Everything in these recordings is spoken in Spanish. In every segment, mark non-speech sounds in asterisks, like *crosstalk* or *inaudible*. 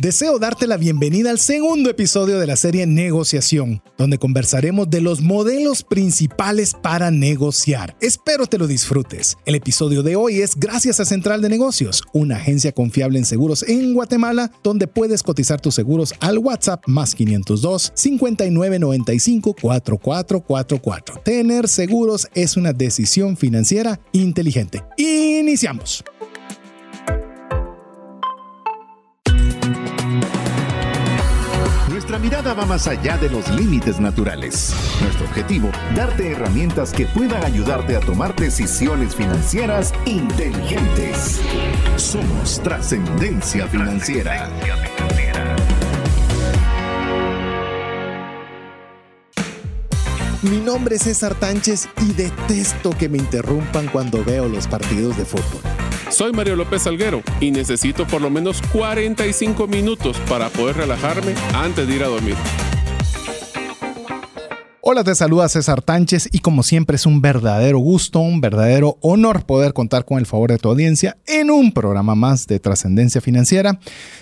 Deseo darte la bienvenida al segundo episodio de la serie Negociación, donde conversaremos de los modelos principales para negociar. Espero te lo disfrutes. El episodio de hoy es gracias a Central de Negocios, una agencia confiable en seguros en Guatemala, donde puedes cotizar tus seguros al WhatsApp más 502 5995 4444. Tener seguros es una decisión financiera inteligente. Iniciamos. Nuestra mirada va más allá de los límites naturales. Nuestro objetivo, darte herramientas que puedan ayudarte a tomar decisiones financieras inteligentes. Somos trascendencia financiera. Mi nombre es César Tánchez y detesto que me interrumpan cuando veo los partidos de fútbol. Soy Mario López Salguero y necesito por lo menos 45 minutos para poder relajarme antes de ir a dormir. Hola, te saluda César Tánchez y como siempre es un verdadero gusto, un verdadero honor poder contar con el favor de tu audiencia en un programa más de trascendencia financiera,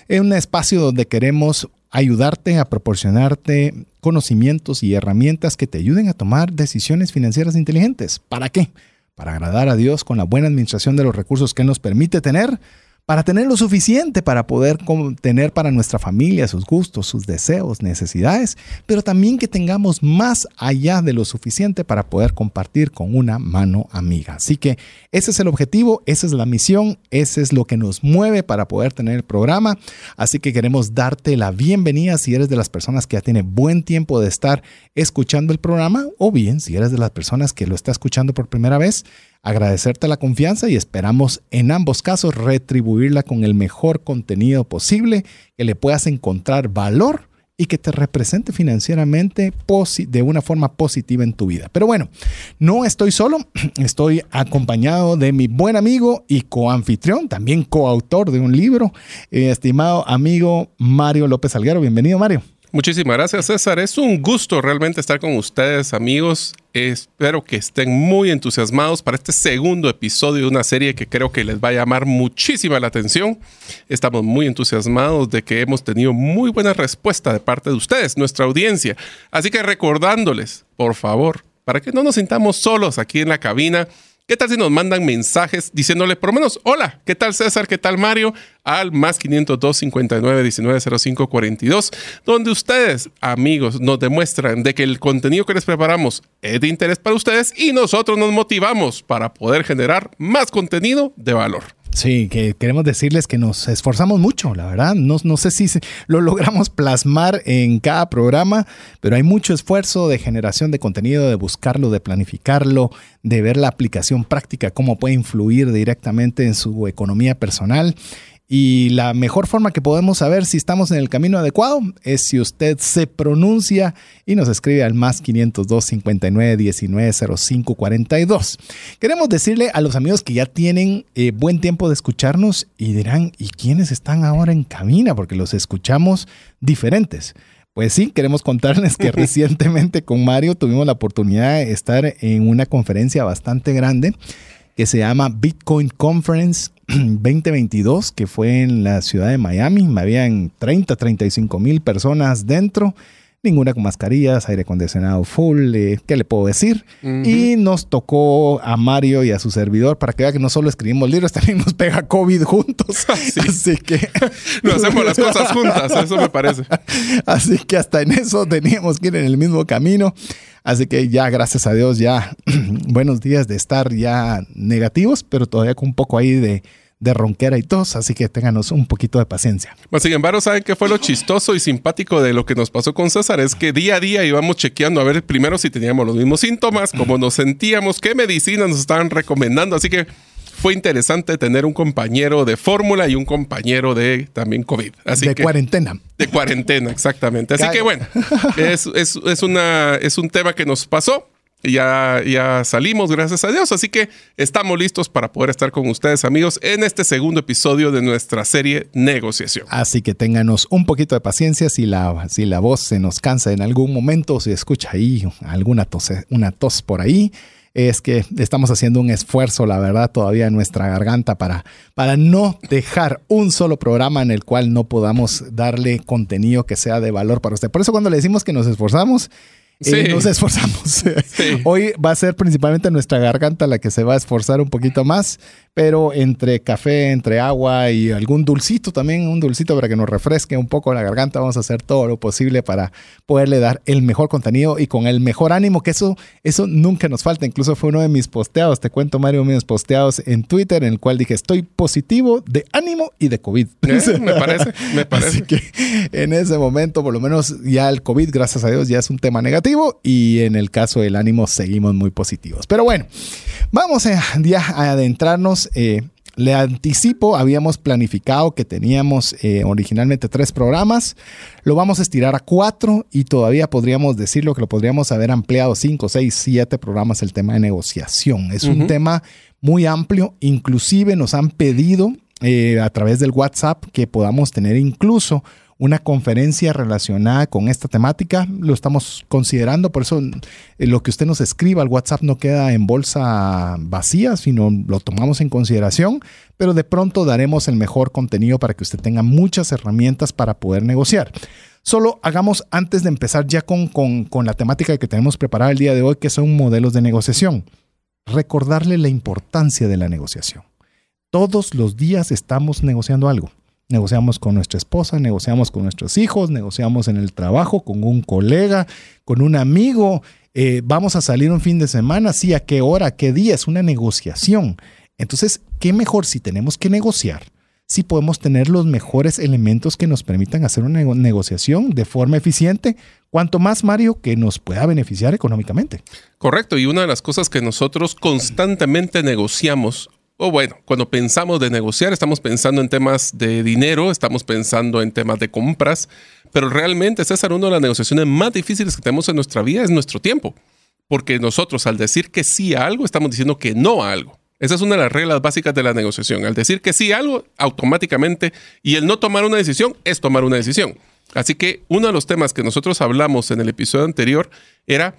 en un espacio donde queremos ayudarte a proporcionarte conocimientos y herramientas que te ayuden a tomar decisiones financieras inteligentes. ¿Para qué? Para agradar a Dios con la buena administración de los recursos que nos permite tener para tener lo suficiente para poder tener para nuestra familia sus gustos, sus deseos, necesidades, pero también que tengamos más allá de lo suficiente para poder compartir con una mano amiga. Así que ese es el objetivo, esa es la misión, ese es lo que nos mueve para poder tener el programa. Así que queremos darte la bienvenida si eres de las personas que ya tiene buen tiempo de estar escuchando el programa o bien si eres de las personas que lo está escuchando por primera vez agradecerte la confianza y esperamos en ambos casos retribuirla con el mejor contenido posible, que le puedas encontrar valor y que te represente financieramente de una forma positiva en tu vida. Pero bueno, no estoy solo, *clears throat* estoy acompañado de mi buen amigo y coanfitrión, también coautor de un libro, eh, estimado amigo Mario López Alguero. Bienvenido, Mario. Muchísimas gracias, César. Es un gusto realmente estar con ustedes, amigos. Espero que estén muy entusiasmados para este segundo episodio de una serie que creo que les va a llamar muchísima la atención. Estamos muy entusiasmados de que hemos tenido muy buena respuesta de parte de ustedes, nuestra audiencia. Así que recordándoles, por favor, para que no nos sintamos solos aquí en la cabina, ¿Qué tal si nos mandan mensajes diciéndole por lo menos, hola, ¿qué tal César? ¿Qué tal Mario? Al más 502 59 19 05 42, donde ustedes, amigos, nos demuestran de que el contenido que les preparamos es de interés para ustedes y nosotros nos motivamos para poder generar más contenido de valor. Sí, que queremos decirles que nos esforzamos mucho, la verdad. No, no sé si lo logramos plasmar en cada programa, pero hay mucho esfuerzo de generación de contenido, de buscarlo, de planificarlo, de ver la aplicación práctica, cómo puede influir directamente en su economía personal. Y la mejor forma que podemos saber si estamos en el camino adecuado es si usted se pronuncia y nos escribe al más 502 59 19 05 42. Queremos decirle a los amigos que ya tienen eh, buen tiempo de escucharnos y dirán, ¿y quiénes están ahora en cabina? Porque los escuchamos diferentes. Pues sí, queremos contarles que *laughs* recientemente con Mario tuvimos la oportunidad de estar en una conferencia bastante grande que se llama Bitcoin Conference 2022, que fue en la ciudad de Miami. Habían 30, 35 mil personas dentro, ninguna con mascarillas, aire acondicionado full, eh, ¿qué le puedo decir? Y nos tocó a Mario y a su servidor para que vea que no solo escribimos libros, *laughs* también nos pega COVID juntos. Así que... *laughs* no hacemos las cosas juntas, eso me parece. *laughs* Así que hasta en eso teníamos que ir en el mismo camino. Así que ya, gracias a Dios, ya *clears throat* buenos días de estar ya negativos, pero todavía con un poco ahí de, de ronquera y tos, así que ténganos un poquito de paciencia. Pues, sin embargo, ¿saben qué fue lo chistoso y simpático de lo que nos pasó con César? Es que día a día íbamos chequeando a ver primero si teníamos los mismos síntomas, cómo nos sentíamos, qué medicinas nos estaban recomendando, así que fue interesante tener un compañero de fórmula y un compañero de también COVID. Así de cuarentena. De cuarentena, exactamente. Así que bueno, es, es, una, es un tema que nos pasó. Ya, ya salimos, gracias a Dios. Así que estamos listos para poder estar con ustedes, amigos, en este segundo episodio de nuestra serie Negociación. Así que ténganos un poquito de paciencia si la, si la voz se nos cansa en algún momento, si escucha ahí alguna tos, una tos por ahí es que estamos haciendo un esfuerzo, la verdad, todavía en nuestra garganta para, para no dejar un solo programa en el cual no podamos darle contenido que sea de valor para usted. Por eso cuando le decimos que nos esforzamos, eh, nos esforzamos. *laughs* Hoy va a ser principalmente nuestra garganta la que se va a esforzar un poquito más, pero entre café, entre agua y algún dulcito también, un dulcito para que nos refresque un poco la garganta, vamos a hacer todo lo posible para poderle dar el mejor contenido y con el mejor ánimo, que eso, eso nunca nos falta. Incluso fue uno de mis posteados, te cuento Mario, mis posteados en Twitter, en el cual dije, estoy positivo de ánimo y de COVID. Eh, me parece, me parece. *laughs* Así que en ese momento, por lo menos ya el COVID, gracias a Dios, ya es un tema negativo y en el caso del ánimo seguimos muy positivos. Pero bueno, vamos a, adentrarnos eh, le anticipo, habíamos planificado que teníamos eh, originalmente tres programas, lo vamos a estirar a cuatro y todavía podríamos decirlo que lo podríamos haber ampliado cinco, seis, siete programas el tema de negociación. Es un tema muy amplio, inclusive nos han pedido eh, a través del WhatsApp que podamos tener incluso una conferencia relacionada con esta temática. Lo estamos considerando, por eso eh, lo que usted nos escriba al WhatsApp no queda en bolsa vacía, sino lo tomamos en consideración, pero de pronto daremos el mejor contenido para que usted tenga muchas herramientas para poder negociar. Solo hagamos antes de empezar ya con, con, con la temática que tenemos preparada el día de hoy, que son modelos de negociación. Recordarle la importancia de la negociación. Todos los días estamos negociando algo negociamos con nuestra esposa, negociamos con nuestros hijos, negociamos en el trabajo, con un colega, con un amigo. Eh, vamos a salir un fin de semana, sí, a qué hora, qué día, es una negociación. Entonces, ¿qué mejor si tenemos que negociar? Si podemos tener los mejores elementos que nos permitan hacer una negociación de forma eficiente, cuanto más, Mario, que nos pueda beneficiar económicamente. Correcto, y una de las cosas que nosotros constantemente negociamos o bueno, cuando pensamos de negociar, estamos pensando en temas de dinero, estamos pensando en temas de compras, pero realmente, César, una de las negociaciones más difíciles que tenemos en nuestra vida es nuestro tiempo, porque nosotros al decir que sí a algo, estamos diciendo que no a algo. Esa es una de las reglas básicas de la negociación. Al decir que sí a algo, automáticamente, y el no tomar una decisión es tomar una decisión. Así que uno de los temas que nosotros hablamos en el episodio anterior era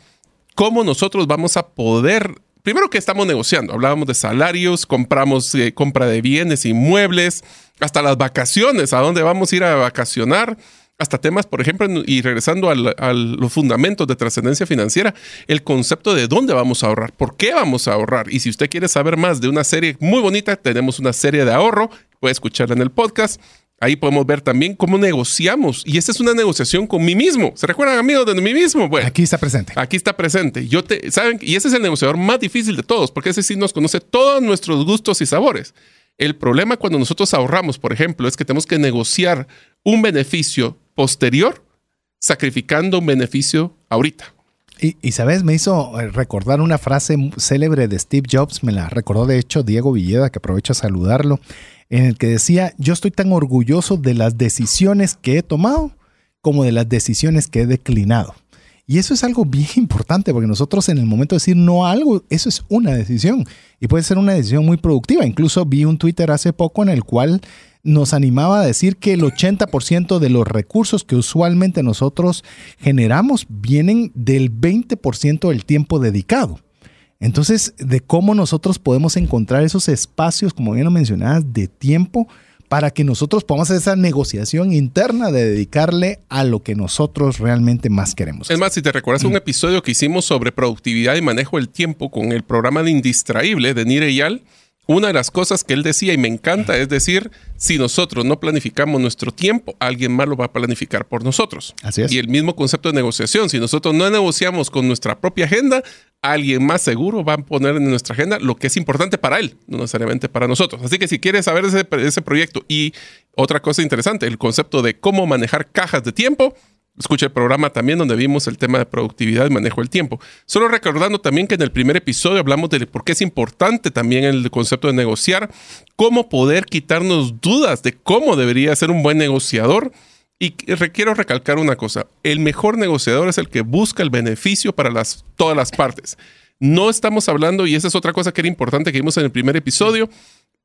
cómo nosotros vamos a poder primero que estamos negociando, hablábamos de salarios, compramos eh, compra de bienes, inmuebles, hasta las vacaciones, a dónde vamos a ir a vacacionar, hasta temas, por ejemplo, y regresando a los fundamentos de trascendencia financiera, el concepto de dónde vamos a ahorrar, por qué vamos a ahorrar. Y si usted quiere saber más de una serie muy bonita, tenemos una serie de ahorro, puede escucharla en el podcast. Ahí podemos ver también cómo negociamos. Y esta es una negociación con mí mismo. ¿Se recuerdan, amigos, de mí mismo? Bueno, aquí está presente. Aquí está presente. Yo te, ¿saben? Y ese es el negociador más difícil de todos, porque ese sí nos conoce todos nuestros gustos y sabores. El problema cuando nosotros ahorramos, por ejemplo, es que tenemos que negociar un beneficio posterior sacrificando un beneficio ahorita. Y, y, sabes, me hizo eh, recordar una frase célebre de Steve Jobs, me la recordó de hecho Diego Villeda, que aprovecho a saludarlo en el que decía, yo estoy tan orgulloso de las decisiones que he tomado como de las decisiones que he declinado. Y eso es algo bien importante porque nosotros en el momento de decir no a algo, eso es una decisión y puede ser una decisión muy productiva. Incluso vi un Twitter hace poco en el cual nos animaba a decir que el 80% de los recursos que usualmente nosotros generamos vienen del 20% del tiempo dedicado. Entonces, de cómo nosotros podemos encontrar esos espacios, como bien lo mencionabas, de tiempo para que nosotros podamos hacer esa negociación interna de dedicarle a lo que nosotros realmente más queremos. Es más, si te recuerdas un episodio que hicimos sobre productividad y manejo del tiempo con el programa de Indistraíble de Nire Yal, una de las cosas que él decía y me encanta es decir, si nosotros no planificamos nuestro tiempo, alguien más lo va a planificar por nosotros. Así es. Y el mismo concepto de negociación, si nosotros no negociamos con nuestra propia agenda, alguien más seguro va a poner en nuestra agenda lo que es importante para él, no necesariamente para nosotros. Así que si quieres saber ese, ese proyecto y otra cosa interesante, el concepto de cómo manejar cajas de tiempo, Escucha el programa también donde vimos el tema de productividad y manejo del tiempo. Solo recordando también que en el primer episodio hablamos de por qué es importante también el concepto de negociar, cómo poder quitarnos dudas de cómo debería ser un buen negociador. Y quiero recalcar una cosa, el mejor negociador es el que busca el beneficio para las, todas las partes. No estamos hablando, y esa es otra cosa que era importante que vimos en el primer episodio,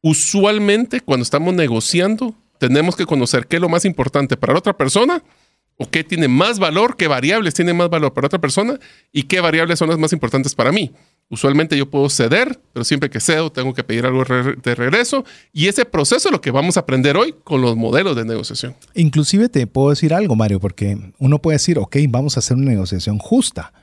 usualmente cuando estamos negociando tenemos que conocer qué es lo más importante para la otra persona o qué tiene más valor, qué variables tienen más valor para otra persona y qué variables son las más importantes para mí. Usualmente yo puedo ceder, pero siempre que cedo tengo que pedir algo de regreso. Y ese proceso es lo que vamos a aprender hoy con los modelos de negociación. Inclusive te puedo decir algo, Mario, porque uno puede decir, ok, vamos a hacer una negociación justa.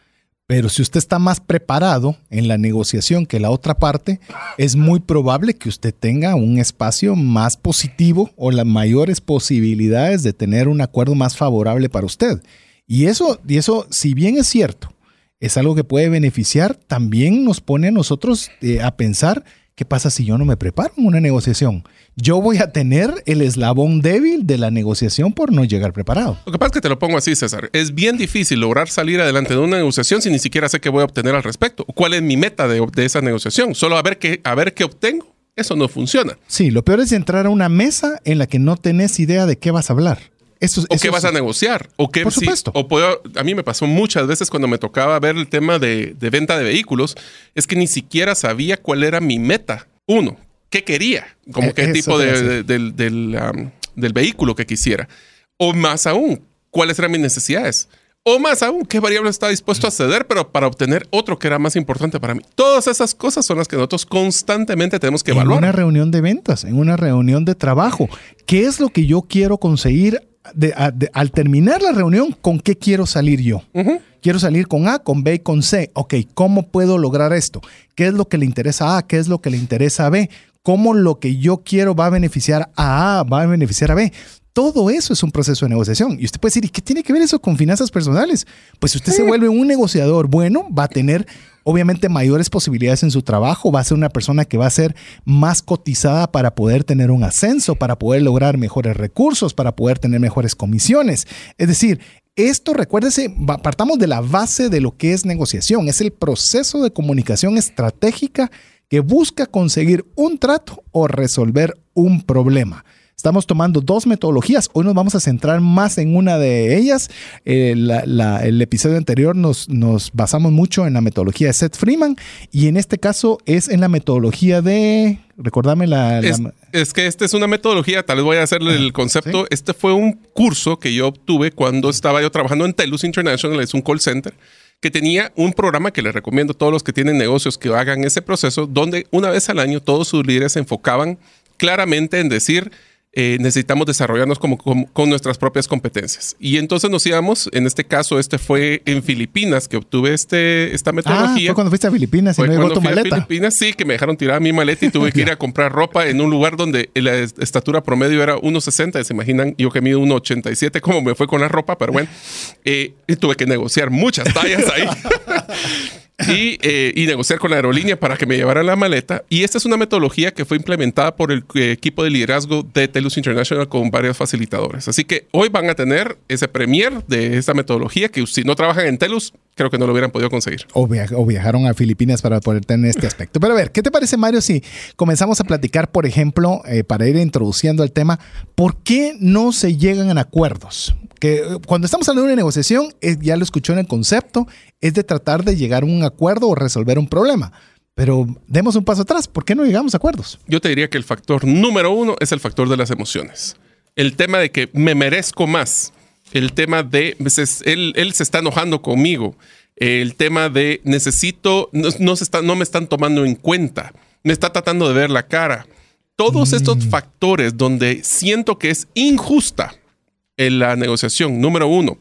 Pero si usted está más preparado en la negociación que la otra parte, es muy probable que usted tenga un espacio más positivo o las mayores posibilidades de tener un acuerdo más favorable para usted. Y eso, y eso si bien es cierto, es algo que puede beneficiar, también nos pone a nosotros eh, a pensar, ¿qué pasa si yo no me preparo en una negociación? Yo voy a tener el eslabón débil de la negociación por no llegar preparado. Lo que pasa es que te lo pongo así, César. Es bien difícil lograr salir adelante de una negociación si ni siquiera sé qué voy a obtener al respecto. ¿Cuál es mi meta de, esa negociación? Solo a ver, qué, a ver qué obtengo. Eso no funciona. Sí, lo peor es entrar a una mesa en la que no tenés idea de qué vas a hablar o qué vas a negociar. O qué, Por supuesto. o puedo, a mí me pasó muchas veces cuando me tocaba ver el tema de, venta de vehículos, es que ni siquiera sabía cuál era mi meta. Uno, qué quería, como e, qué tipo de, del, del vehículo que quisiera. O más aún, cuáles eran mis necesidades. O más aún, qué variable estaba dispuesto a ceder, pero para obtener otro que era más importante para mí. Todas esas cosas son las que nosotros constantemente tenemos que evaluar. En una reunión de ventas, en una reunión de trabajo, ¿qué es lo que yo quiero conseguir al terminar la reunión, ¿con qué quiero salir yo? Quiero salir con A, con B y con C. Ok, ¿cómo puedo lograr esto? ¿Qué es lo que le interesa a A? ¿Qué es lo que le interesa a B? ¿Cómo lo que yo quiero va a beneficiar a A, va a beneficiar a B? Todo eso es un proceso de negociación. Y usted puede decir, ¿y qué tiene que ver eso con finanzas personales? Pues si usted se vuelve un negociador bueno, va a tener obviamente mayores posibilidades en su trabajo, va a ser una persona que va a ser más cotizada para poder tener un ascenso, para poder lograr mejores recursos, para poder tener mejores comisiones. Es decir, esto, recuérdese, partamos de la base de lo que es negociación, es el proceso de comunicación estratégica que busca conseguir un trato o resolver un problema. Estamos tomando dos metodologías. Hoy nos vamos a centrar más en una de ellas. Eh, el episodio anterior nos, nos, basamos mucho en la metodología de Seth Freeman y en este caso es en la metodología de... Recordame la... Es, que esta es una metodología, tal vez voy a hacerle el concepto. Este fue un curso que yo obtuve cuando estaba yo trabajando en Telus International, es un call center que tenía un programa que les recomiendo a todos los que tienen negocios que hagan ese proceso, donde una vez al año todos sus líderes se enfocaban claramente en decir, eh, necesitamos desarrollarnos como, con nuestras propias competencias. Y entonces nos íbamos, en este caso, este fue en Filipinas que obtuve este, esta metodología. Ah, fue cuando fuiste a Filipinas y no llegó tu maleta. A Filipinas, sí, que me dejaron tirar mi maleta y tuve *laughs* que ir a comprar ropa en un lugar donde la estatura promedio era 1,60. Se imaginan, yo que mido 1,87, como me fue con la ropa, pero bueno, eh, tuve que negociar muchas tallas ahí. *laughs* Eh, y, negociar con la aerolínea para que me llevara la maleta. Y esta es una metodología que fue implementada por el eh, equipo de liderazgo de Telus International con varios facilitadores. Así que hoy van a tener ese premier de esta metodología que si no trabajan en Telus, creo que no lo hubieran podido conseguir. O, viajaron a Filipinas para poder tener este aspecto. Pero a ver, ¿qué te parece, Mario, si comenzamos a platicar, por ejemplo, eh, para ir introduciendo el tema, ¿por qué no se llegan a acuerdos? Que eh, cuando estamos hablando de una negociación, ya lo escuchó en el concepto, es de tratar de llegar a un acuerdo o resolver un problema. Pero demos un paso atrás, ¿por qué no llegamos a acuerdos? Yo te diría que el factor número uno es el factor de las emociones. El tema de que me merezco más el tema de, pues, él, él se está enojando conmigo, el tema de necesito, no, se está, no me están tomando en cuenta, me está tratando de ver la cara. Todos mm. estos factores donde siento que es injusta en la negociación, número uno,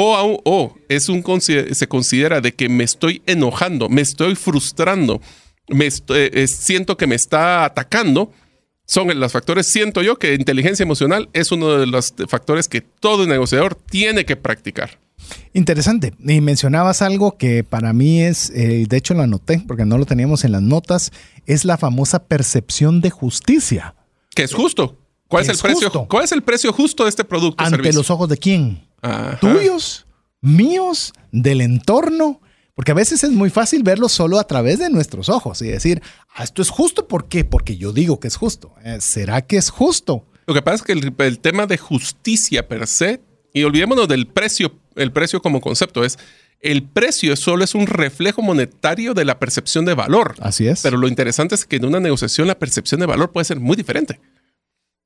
o, o es un, se considera de que me estoy enojando, me estoy frustrando, me eh, siento que me está atacando, son los factores, siento yo que inteligencia emocional es uno de los factores que todo negociador tiene que practicar. Interesante. Y mencionabas algo que para mí es, eh, de hecho lo anoté porque no lo teníamos en las notas, es la famosa percepción de justicia. Que es justo. ¿Cuál es, el precio? ¿Cuál es el precio justo de este producto? ¿Ante los ojos de quién? ¿Tuyos? ¿Míos? ¿Del entorno? Porque a veces es muy fácil verlo solo a través de nuestros ojos y decir, ah, esto es justo, ¿por qué? Porque yo digo que es justo. Eh, ¿Será que es justo? Lo que pasa es que el, tema de justicia per se, y olvidémonos del precio, el precio como concepto, es el precio solo es un reflejo monetario de la percepción de valor. Así es. Pero lo interesante es que en una negociación la percepción de valor puede ser muy diferente.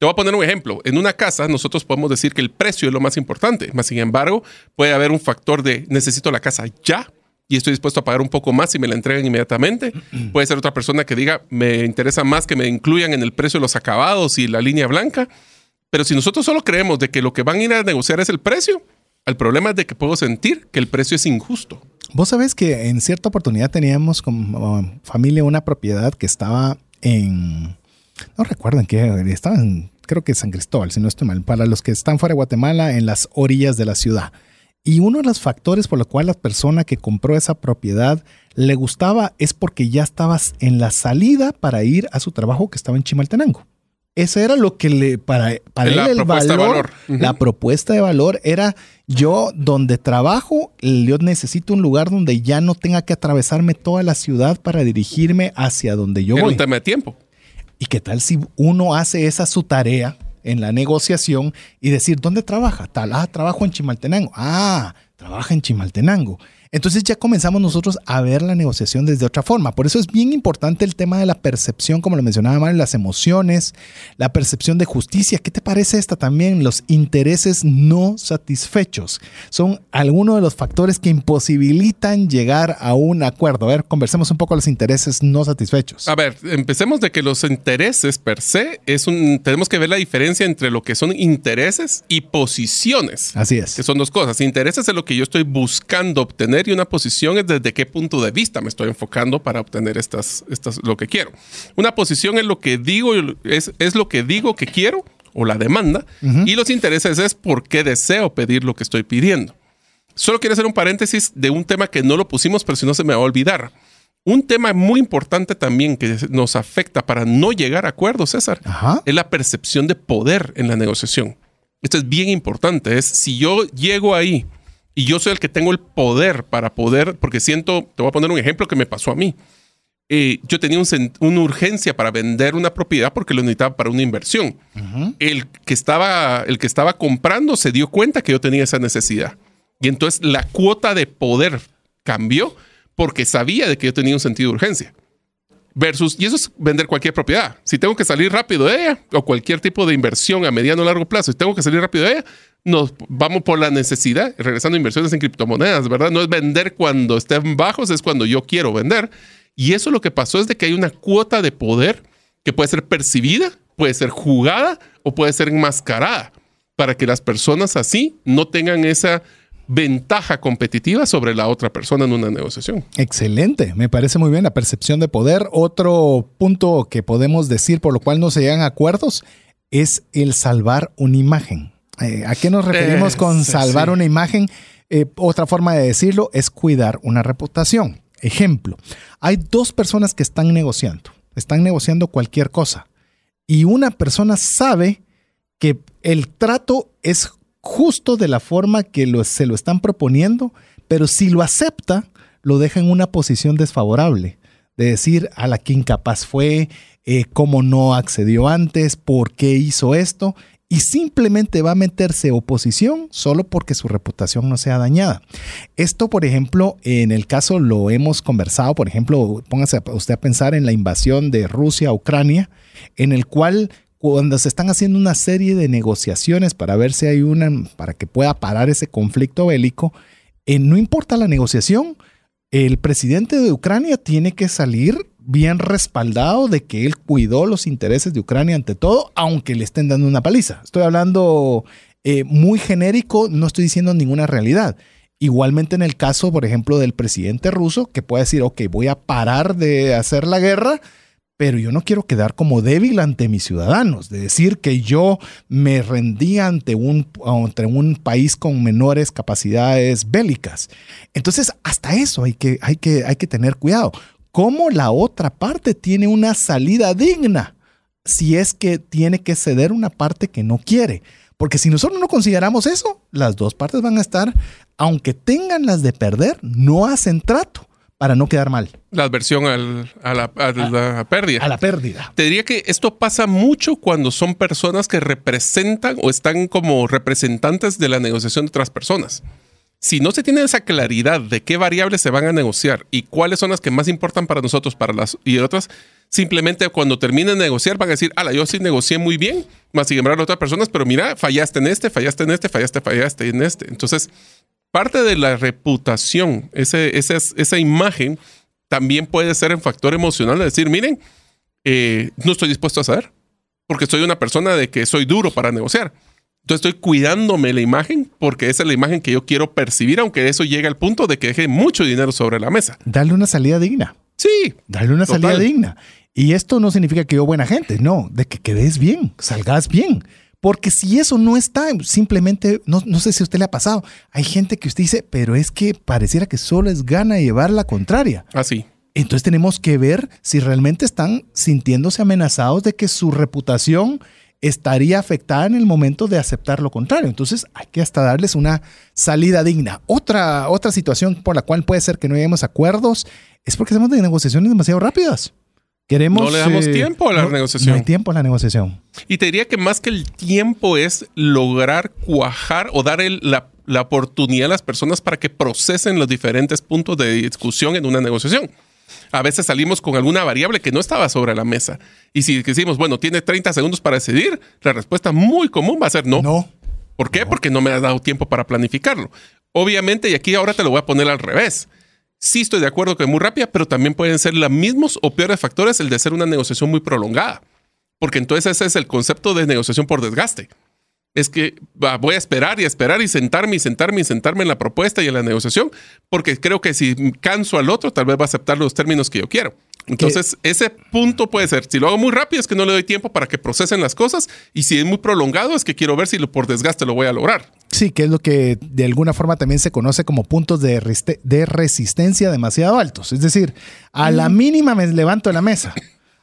Te voy a poner un ejemplo. En una casa nosotros podemos decir que el precio es lo más importante, más sin embargo puede haber un factor de necesito la casa ya y estoy dispuesto a pagar un poco más si me la entregan inmediatamente. *clears throat* Puede ser otra persona que diga, me interesa más que me incluyan en el precio de los acabados y la línea blanca. Pero si nosotros solo creemos de que lo que van a ir a negociar es el precio, el problema es de que puedo sentir que el precio es injusto. Vos sabés que en cierta oportunidad teníamos como familia una propiedad que estaba en, no recuerdo en qué, estaba en, creo que San Cristóbal, si no estoy mal, para los que están fuera de Guatemala, en las orillas de la ciudad. Y uno de los factores por los cuales la persona que compró esa propiedad le gustaba es porque ya estabas en la salida para ir a su trabajo que estaba en Chimaltenango. Ese era lo que le, para, para él el valor, la propuesta de valor era yo donde trabajo, yo necesito un lugar donde ya no tenga que atravesarme toda la ciudad para dirigirme hacia donde yo era voy. un tema de tiempo. ¿Y qué tal si uno hace esa su tarea en la negociación y decir, ¿dónde trabaja? Tal, ah, trabajo en Chimaltenango. Ah, trabaja en Chimaltenango. Entonces ya comenzamos nosotros a ver la negociación desde otra forma. Por eso es bien importante el tema de la percepción, como lo mencionaba Mario, las emociones, la percepción de justicia. ¿Qué te parece esta también? Los intereses no satisfechos son algunos de los factores que imposibilitan llegar a un acuerdo. A ver, conversemos un poco de los intereses no satisfechos. A ver, empecemos de que los intereses per se es un. Tenemos que ver la diferencia entre lo que son intereses y posiciones. Así es. Que son dos cosas. Intereses es lo que yo estoy buscando obtener y una posición es desde qué punto de vista me estoy enfocando para obtener estas, estas, lo que quiero. Una posición es lo que digo, es, es lo que digo que quiero o la demanda y los intereses es por qué deseo pedir lo que estoy pidiendo. Solo quiero hacer un paréntesis de un tema que no lo pusimos, pero si no se me va a olvidar. Un tema muy importante también que nos afecta para no llegar a acuerdos, César, es la percepción de poder en la negociación. Esto es bien importante. Es si yo llego ahí y yo soy el que tengo el poder para poder, porque siento, te voy a poner un ejemplo que me pasó a mí. Eh, yo tenía una urgencia para vender una propiedad porque lo necesitaba para una inversión. el, que estaba, el que estaba comprando se dio cuenta que yo tenía esa necesidad. Y entonces la cuota de poder cambió porque sabía de que yo tenía un sentido de urgencia. Versus, y eso es vender cualquier propiedad. Si tengo que salir rápido de ella, o cualquier tipo de inversión a mediano o largo plazo, si tengo que salir rápido de ella, nos vamos por la necesidad, regresando a inversiones en criptomonedas, ¿verdad? No es vender cuando estén bajos, es cuando yo quiero vender. Y eso lo que pasó es de que hay una cuota de poder que puede ser percibida, puede ser jugada o puede ser enmascarada para que las personas así no tengan esa ventaja competitiva sobre la otra persona en una negociación. Excelente, me parece muy bien la percepción de poder. Otro punto que podemos decir por lo cual no se llegan a acuerdos es el salvar una imagen. Eh, ¿A qué nos referimos con salvar una imagen? Eh, otra forma de decirlo es cuidar una reputación. Ejemplo, hay dos personas que están negociando, están negociando cualquier cosa y una persona sabe que el trato es justo de la forma que se lo están proponiendo, pero si lo acepta, lo deja en una posición desfavorable, de decir a la que incapaz fue, eh, cómo no accedió antes, por qué hizo esto, y simplemente va a meterse oposición solo porque su reputación no sea dañada. Esto, por ejemplo, en el caso lo hemos conversado, por ejemplo, póngase usted a pensar en la invasión de Rusia a Ucrania, en el cual cuando se están haciendo una serie de negociaciones para ver si hay una, para que pueda parar ese conflicto bélico, eh, no importa la negociación, el presidente de Ucrania tiene que salir bien respaldado de que él cuidó los intereses de Ucrania ante todo, aunque le estén dando una paliza. Estoy hablando eh, muy genérico, no estoy diciendo ninguna realidad. Igualmente en el caso, por ejemplo, del presidente ruso, que puede decir, ok, voy a parar de hacer la guerra, pero yo no quiero quedar como débil ante mis ciudadanos, de decir que yo me rendí ante un, ante un país con menores capacidades bélicas. Entonces, hasta eso hay que, hay que, hay que tener cuidado cómo la otra parte tiene una salida digna si es que tiene que ceder una parte que no quiere. Porque si nosotros no consideramos eso, las dos partes van a estar, aunque tengan las de perder, no hacen trato para no quedar mal. La adversión a, la, pérdida. A la pérdida. Te diría que esto pasa mucho cuando son personas que representan o están como representantes de la negociación de otras personas si no se tiene esa claridad de qué variables se van a negociar y cuáles son las que más importan para nosotros para las y otras, simplemente cuando terminen de negociar van a decir, ala, yo sí negocié muy bien, más sin embargo otras personas, pero mira, fallaste en este, fallaste en este, fallaste, fallaste en este. Entonces, parte de la reputación, ese, ese- esa imagen, también puede ser en factor emocional de decir, miren, eh, no estoy dispuesto a ceder, porque soy una persona de que soy duro para negociar. Entonces estoy cuidándome la imagen porque esa es la imagen que yo quiero percibir, aunque eso llegue al punto de que deje mucho dinero sobre la mesa. Darle una salida digna. Sí, Darle una Total. salida digna. Y esto no significa que yo buena gente, no, de que quedes bien, salgas bien. Porque si eso no está, simplemente, no, no sé si a usted le ha pasado, hay gente que usted dice, pero es que pareciera que solo es gana llevar la contraria. así. Entonces tenemos que ver si realmente están sintiéndose amenazados de que su reputación estaría afectada en el momento de aceptar lo contrario. Entonces hay que hasta darles una salida digna. Otra, otra situación por la cual puede ser que no lleguemos a acuerdos es porque hacemos de negociaciones demasiado rápidas. Queremos... No le damos eh, tiempo a la no- negociación. No hay tiempo a la negociación. Y te diría que más que el tiempo es lograr cuajar o dar el- la, la oportunidad a las personas para que procesen los diferentes puntos de discusión en una negociación. A veces salimos con alguna variable que no estaba sobre la mesa. Y si decimos, bueno, tiene 30 segundos para decidir, la respuesta muy común va a ser no. No. ¿Por qué? Porque no me has dado tiempo para planificarlo. Obviamente, y aquí ahora te lo voy a poner al revés. Sí estoy de acuerdo que es muy rápida, pero también pueden ser los mismos o peores factores el de ser una negociación muy prolongada. Porque entonces ese es el concepto de negociación por desgaste. Es que voy a esperar y esperar y sentarme y sentarme y sentarme en la propuesta y en la negociación, porque creo que si canso al otro, tal vez va a aceptar los términos que yo quiero. Entonces, ese punto puede ser, si lo hago muy rápido, es que no le doy tiempo para que procesen las cosas, y si es muy prolongado, es que quiero ver si lo, por desgaste lo voy a lograr. Sí, que es lo que de alguna forma también se conoce como puntos de, resistencia demasiado altos. Es decir, a la mínima me levanto de la mesa,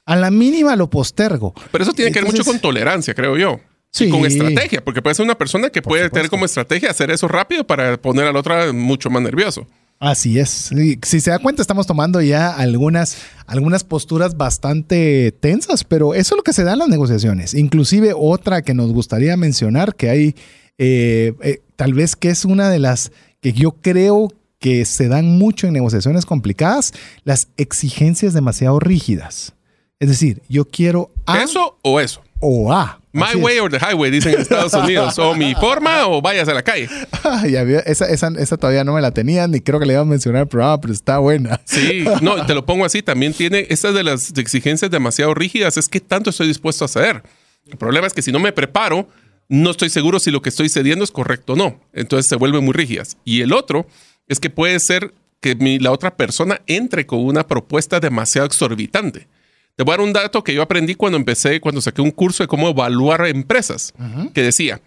a la mínima lo postergo. Pero eso tiene que ver mucho con tolerancia, creo yo. Sí. Y con estrategia, porque puede ser una persona que puede tener como estrategia hacer eso rápido para poner al otro mucho más nervioso. Así es. Si se da cuenta, estamos tomando ya algunas, algunas posturas bastante tensas, pero eso es lo que se da en las negociaciones. Inclusive otra que nos gustaría mencionar, que hay, eh, eh, tal vez que es una de las que yo creo que se dan mucho en negociaciones complicadas, las exigencias demasiado rígidas. Es decir, yo quiero A ¿Eso o eso? O A. My es. way or the highway, dicen en Estados Unidos. o mi *laughs* forma o vayas a la calle. Ay, esa, esa, esa todavía no me la tenía, ni creo que le iba a mencionar el programa, pero está buena. Sí, *laughs* no, te lo pongo así. También tiene estas de las exigencias demasiado rígidas. Es que tanto estoy dispuesto a ceder. El problema es que si no me preparo, no estoy seguro si lo que estoy cediendo es correcto o no. Entonces se vuelven muy rígidas. Y el otro es que puede ser que mi- la otra persona entre con una propuesta demasiado exorbitante. Te voy a dar un dato que yo aprendí cuando empecé, cuando saqué un curso de cómo evaluar empresas, que decía,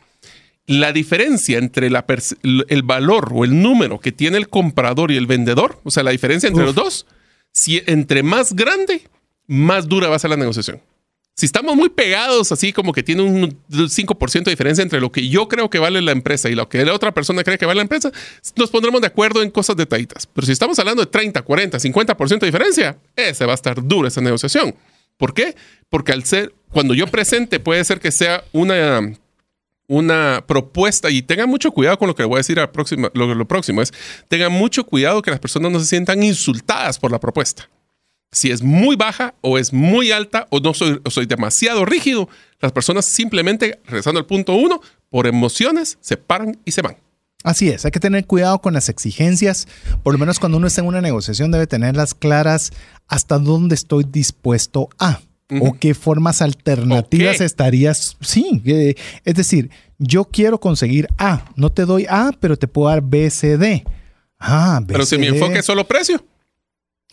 la diferencia entre la el valor o el número que tiene el comprador y el vendedor, o sea, la diferencia entre los dos, si entre más grande, más dura va a ser la negociación. Si estamos muy pegados, así como que tiene un 5% de diferencia entre lo que yo creo que vale la empresa y lo que la otra persona cree que vale la empresa, nos pondremos de acuerdo en cosas detallitas. Pero si estamos hablando de 30, 40, 50% de diferencia, ese va a estar dura esa negociación. ¿Por qué? Porque al ser, cuando yo presente, puede ser que sea una una propuesta y tengan mucho cuidado con lo que voy a decir al próximo, lo, lo próximo es, tengan mucho cuidado que las personas no se sientan insultadas por la propuesta. Si es muy baja o es muy alta o no soy, o soy demasiado rígido, las personas simplemente, regresando al punto uno, por emociones se paran y se van. Así es, hay que tener cuidado con las exigencias. Por lo menos cuando uno está en una negociación debe tenerlas claras hasta dónde estoy dispuesto a o qué formas alternativas Ok. estarías. Sí, eh, es decir, yo quiero conseguir A, no te doy A, pero te puedo dar B, C, D. Ah, B, Pero si C, mi enfoque es solo precio,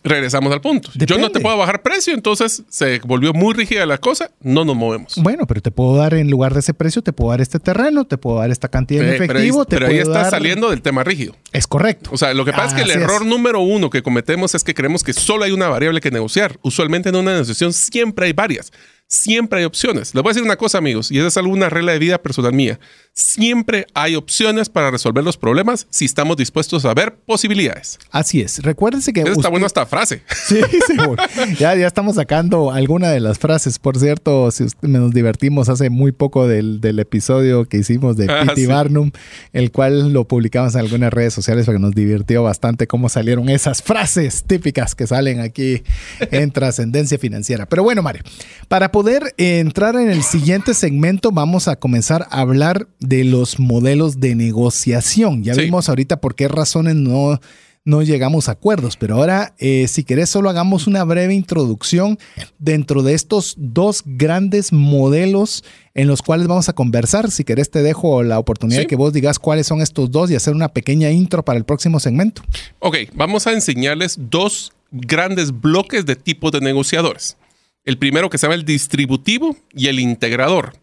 regresamos al punto. Yo no te puedo bajar precio, entonces se volvió muy rígida la cosa, no nos movemos. Bueno, pero te puedo dar en lugar de ese precio, te puedo dar este terreno, te puedo dar esta cantidad Eh, pero ahí, efectivo, te pero ahí está dar- saliendo del tema rígido. Es correcto. O sea, lo que pasa es que el error es. número uno que cometemos es que creemos que solo hay una variable que negociar. Usualmente en una negociación siempre hay varias. Siempre hay opciones. Les voy a decir una cosa, amigos, y esa es alguna regla de vida personal mía. Siempre hay opciones para resolver los problemas si estamos dispuestos a ver posibilidades. Así es. Recuérdense que está buena esta frase. *laughs* Sí, sí, bueno. ya, ya estamos sacando alguna de las frases. Por cierto, si usted- nos divertimos hace muy poco del, del episodio que hicimos de Ah, sí. Barnum, el cual lo publicamos en algunas redes sociales porque nos divirtió bastante cómo salieron esas frases típicas que salen aquí en *laughs* Trascendencia Financiera. Pero bueno, Mario, para poder eh, entrar en el siguiente segmento, vamos a comenzar a hablar de los modelos de negociación. Ya vimos ahorita por qué razones no no llegamos a acuerdos. Pero ahora, eh, si querés, solo hagamos una breve introducción dentro de estos dos grandes modelos en los cuales vamos a conversar. Si querés, te dejo la oportunidad de que vos digas cuáles son estos dos y hacer una pequeña intro para el próximo segmento. Ok, vamos a enseñarles dos grandes bloques de tipos de negociadores. El primero que se llama el distributivo y el integrador.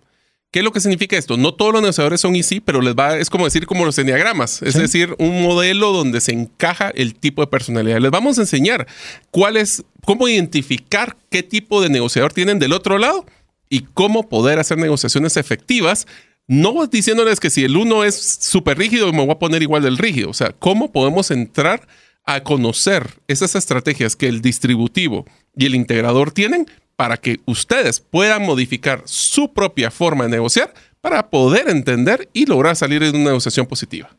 ¿Qué es lo que significa esto? No todos los negociadores son easy, pero les va, es como decir como los enneagramas, es decir, un modelo donde se encaja el tipo de personalidad. Les vamos a enseñar cuál es, cómo identificar qué tipo de negociador tienen del otro lado y cómo poder hacer negociaciones efectivas. No diciéndoles que si el uno es súper rígido, me voy a poner igual del rígido. O sea, cómo podemos entrar a conocer esas estrategias que el distributivo y el integrador tienen para que ustedes puedan modificar su propia forma de negociar para poder entender y lograr salir de una negociación positiva.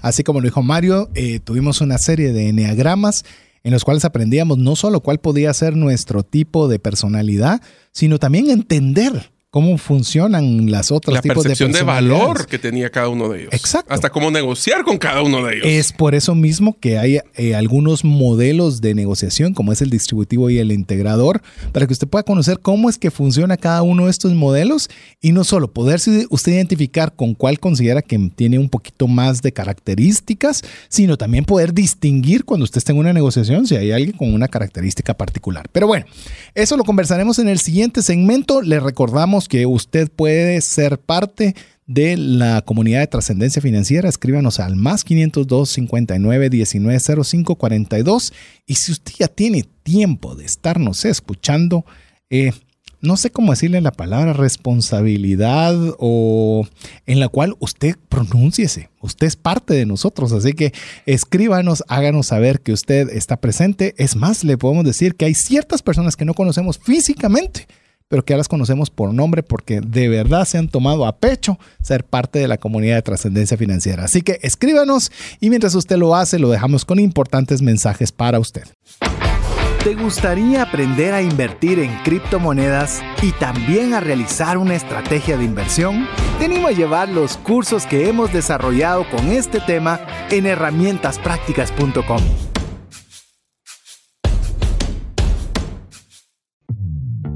Así como lo dijo Mario, eh, tuvimos una serie de enneagramas en los cuales aprendíamos no solo cuál podía ser nuestro tipo de personalidad, sino también entender cómo funcionan las otras la tipos de percepción de valor que tenía cada uno de ellos. Exacto. Hasta cómo negociar con cada uno de ellos. Es por eso mismo que hay eh, algunos modelos de negociación, como es el distributivo y el integrador, para que usted pueda conocer cómo es que funciona cada uno de estos modelos y no solo poderse usted identificar con cuál considera que tiene un poquito más de características, sino también poder distinguir cuando usted esté en una negociación si hay alguien con una característica particular. Pero bueno, eso lo conversaremos en el siguiente segmento. Le recordamos que usted puede ser parte de la comunidad de trascendencia financiera, escríbanos al más 502 59 19 05 42. Y si usted ya tiene tiempo de estarnos escuchando, eh, no sé cómo decirle la palabra responsabilidad o en la cual usted pronúnciese. Usted es parte de nosotros, así que escríbanos, háganos saber que usted está presente. Es más, le podemos decir que hay ciertas personas que no conocemos físicamente pero que ahora las conocemos por nombre porque de verdad se han tomado a pecho ser parte de la comunidad de trascendencia financiera. Así que escríbanos y mientras usted lo hace, lo dejamos con importantes mensajes para usted. ¿Te gustaría aprender a invertir en criptomonedas y también a realizar una estrategia de inversión? Te animo a llevar los cursos que hemos desarrollado con este tema en herramientasprácticas.com.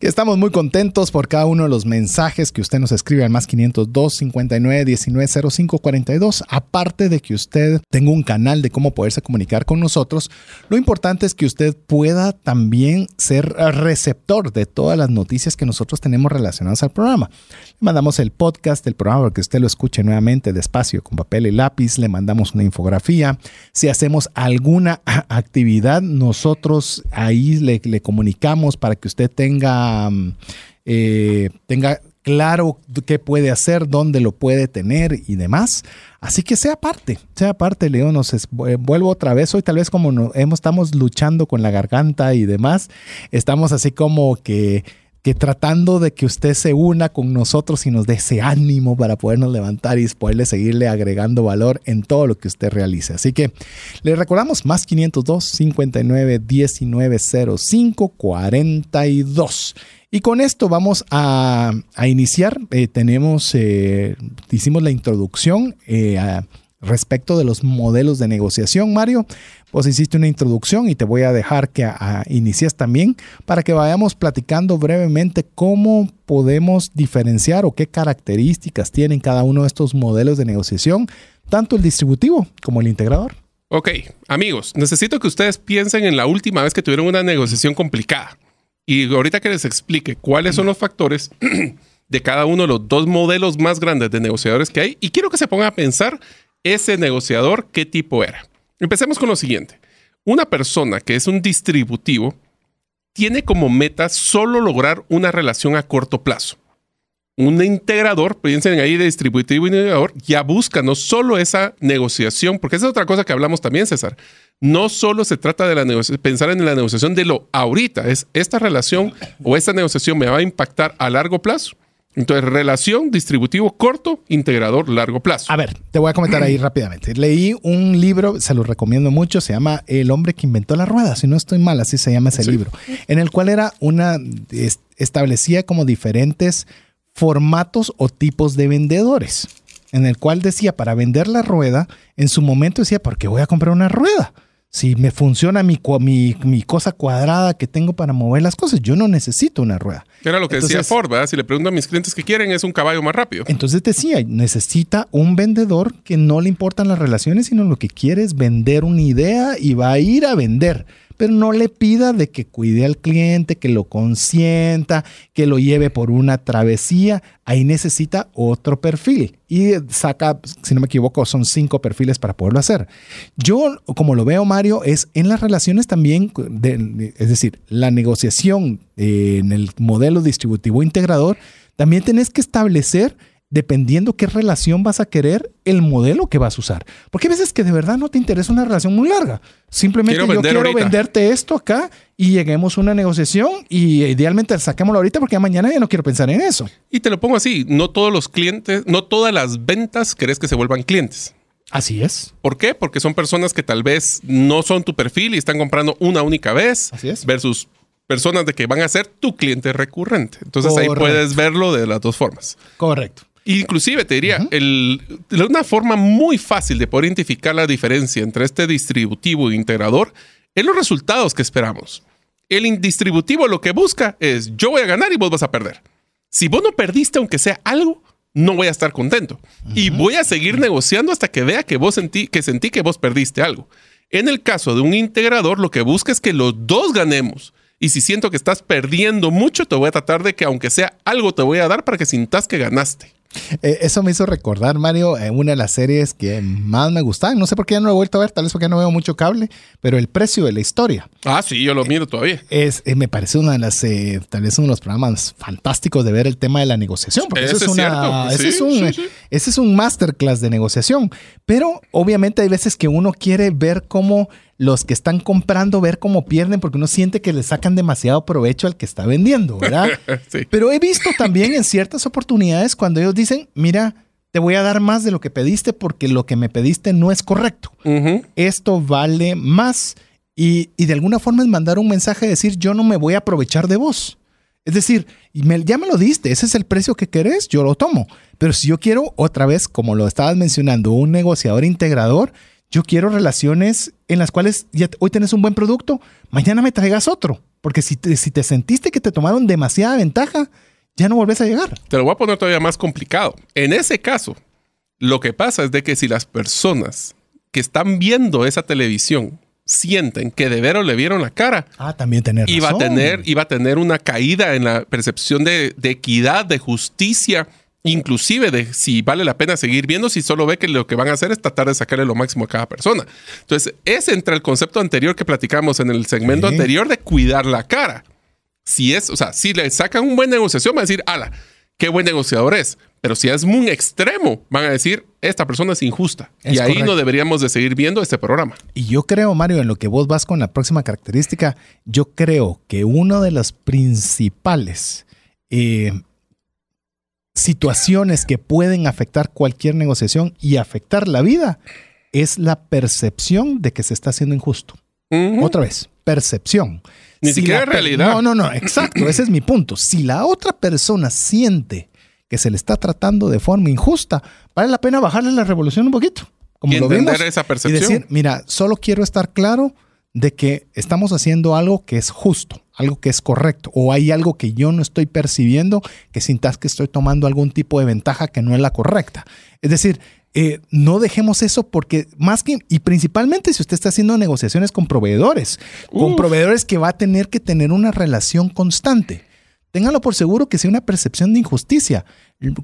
Estamos muy contentos por cada uno de los mensajes que usted nos escribe al más 502 59 19 05 42. Aparte de que usted tenga un canal de cómo poderse comunicar con nosotros, lo importante es que usted pueda también ser receptor de todas las noticias que nosotros tenemos relacionadas al programa. Le mandamos el podcast del programa para que usted lo escuche nuevamente despacio con papel y lápiz. Le mandamos una infografía. Si hacemos alguna actividad, nosotros ahí le, le comunicamos para que usted tenga eh, tenga claro qué puede hacer, dónde lo puede tener y demás. Así que sea parte, sea parte, León. Nos vuelvo otra vez. Hoy tal vez como no, hemos, estamos luchando con la garganta y demás, estamos así como que que tratando de que usted se una con nosotros y nos dé ese ánimo para podernos levantar y poderle seguirle agregando valor en todo lo que usted realice. Así que le recordamos más 502 59 19 05 42. Y con esto vamos a, iniciar. Eh, tenemos, eh, hicimos la introducción eh, respecto de los modelos de negociación, Mario. Pues hiciste una introducción y te voy a dejar que inicies también para que vayamos platicando brevemente cómo podemos diferenciar o qué características tienen cada uno de estos modelos de negociación, tanto el distributivo como el integrador. Ok, amigos, necesito que ustedes piensen en la última vez que tuvieron una negociación complicada. Y ahorita que les explique cuáles son los factores *clears throat* de cada uno de los dos modelos más grandes de negociadores que hay, y quiero que se pongan a pensar ese negociador qué tipo era. Empecemos con lo siguiente. Una persona que es un distributivo tiene como meta solo lograr una relación a corto plazo. Un integrador, piensen ahí de distributivo y integrador, ya busca no solo esa negociación, porque esa es otra cosa que hablamos también, César. No solo se trata de la pensar en la negociación de lo ahorita, es esta relación o esta negociación me va a impactar a largo plazo. Entonces, relación, distributivo corto, integrador largo plazo. A ver, te voy a comentar ahí rápidamente. Leí un libro, se lo recomiendo mucho, se llama El hombre que inventó la rueda, si no estoy mal, así se llama ese libro, en el cual era una, establecía como diferentes formatos o tipos de vendedores, en el cual decía, para vender la rueda, en su momento decía, ¿por qué voy a comprar una rueda? si me funciona mi, mi, cosa cuadrada que tengo para mover las cosas, yo no necesito una rueda. Era lo que decía Ford, ¿verdad? Si le pregunto a mis clientes que quieren, es un caballo más rápido. Entonces decía, necesita un vendedor que no le importan las relaciones, sino lo que quiere es vender una idea y va a ir a vender pero no le pida de que cuide al cliente, que lo consienta, que lo lleve por una travesía. Ahí necesita otro perfil y saca, si no me equivoco, son cinco perfiles para poderlo hacer. Yo, como lo veo, Mario, es en las relaciones también, es decir, la negociación en el modelo distributivo integrador, también tenés que establecer dependiendo qué relación vas a querer, el modelo que vas a usar. Porque hay veces que de verdad no te interesa una relación muy larga. Simplemente yo quiero venderte esto acá y lleguemos a una negociación y idealmente saquémoslo ahorita porque mañana ya no quiero pensar en eso. Y te lo pongo así, no todos los clientes, no todas las ventas querés que se vuelvan clientes. Así es. ¿Por qué? Porque son personas que tal vez no son tu perfil y están comprando una única vez. Así es. Versus personas de que van a ser tu cliente recurrente. Entonces ahí puedes verlo de las dos formas. Correcto. Inclusive te diría, una forma muy fácil de poder identificar la diferencia entre este distributivo e integrador es los resultados que esperamos. El distributivo lo que busca es yo voy a ganar y vos vas a perder. Si vos no perdiste aunque sea algo, no voy a estar contento. Y voy a seguir negociando hasta que vea que vos sentí que sentí que vos perdiste algo. En el caso de un integrador, lo que busca es que los dos ganemos. Y si siento que estás perdiendo mucho, te voy a tratar de que aunque sea algo te voy a dar para que sintas que ganaste. Eh, eso me hizo recordar, Mario, en una de las series que más me gustaban. No sé por qué ya no lo he vuelto a ver, tal vez porque no veo mucho cable, pero El precio de la historia. Ah, sí, yo lo miro todavía. Es, eh, me parece una de las, eh, tal vez uno de los programas fantásticos de ver el tema de la negociación. Porque ese, es, una, ese, es un, ese es un masterclass de negociación. Pero obviamente hay veces que uno quiere ver cómo los que están comprando ver cómo pierden porque uno siente que le sacan demasiado provecho al que está vendiendo, ¿verdad? *laughs* Pero he visto también en ciertas oportunidades cuando ellos dicen, mira, te voy a dar más de lo que pediste porque lo que me pediste no es correcto. Esto vale más. Y, de alguna forma es mandar un mensaje de decir, yo no me voy a aprovechar de vos. Es decir, ya me lo diste, ese es el precio que querés, yo lo tomo. Pero si yo quiero otra vez, como lo estabas mencionando, un negociador integrador, yo quiero relaciones en las cuales ya hoy tenés un buen producto, mañana me traigas otro. Porque si te, si te sentiste que te tomaron demasiada ventaja, ya no volvés a llegar. Te lo voy a poner todavía más complicado. En ese caso, lo que pasa es de que si las personas que están viendo esa televisión sienten que de veras le vieron la cara, ah, también tener iba a tener iba a tener una caída en la percepción de, de equidad, de justicia inclusive de si vale la pena seguir viendo si solo ve que lo que van a hacer es tratar de sacarle lo máximo a cada persona. Entonces, es entre el concepto anterior que platicamos en el segmento anterior de cuidar la cara. Si es, o sea, si le sacan un buen negociación, van a decir, ala, qué buen negociador es. Pero si es muy extremo, van a decir, esta persona es injusta. y ahí no deberíamos de seguir viendo este programa. Y yo creo, Mario, en lo que vos vas con la próxima característica, yo creo que uno de los principales eh, situaciones que pueden afectar cualquier negociación y afectar la vida es la percepción de que se está haciendo injusto. Otra vez, percepción. Ni siquiera realidad. No, no, no, exacto, ese es mi punto. Si la otra persona siente que se le está tratando de forma injusta, vale la pena bajarle la revolución un poquito. Como lo vimos, esa percepción. Y decir, mira, solo quiero estar claro de que estamos haciendo algo que es justo, algo que es correcto, o hay algo que yo no estoy percibiendo que sintas que estoy tomando algún tipo de ventaja que no es la correcta. Es decir, eh, no dejemos eso porque más que, y principalmente si usted está haciendo negociaciones con proveedores, con proveedores que va a tener que tener una relación constante. Ténganlo por seguro que si hay una percepción de injusticia,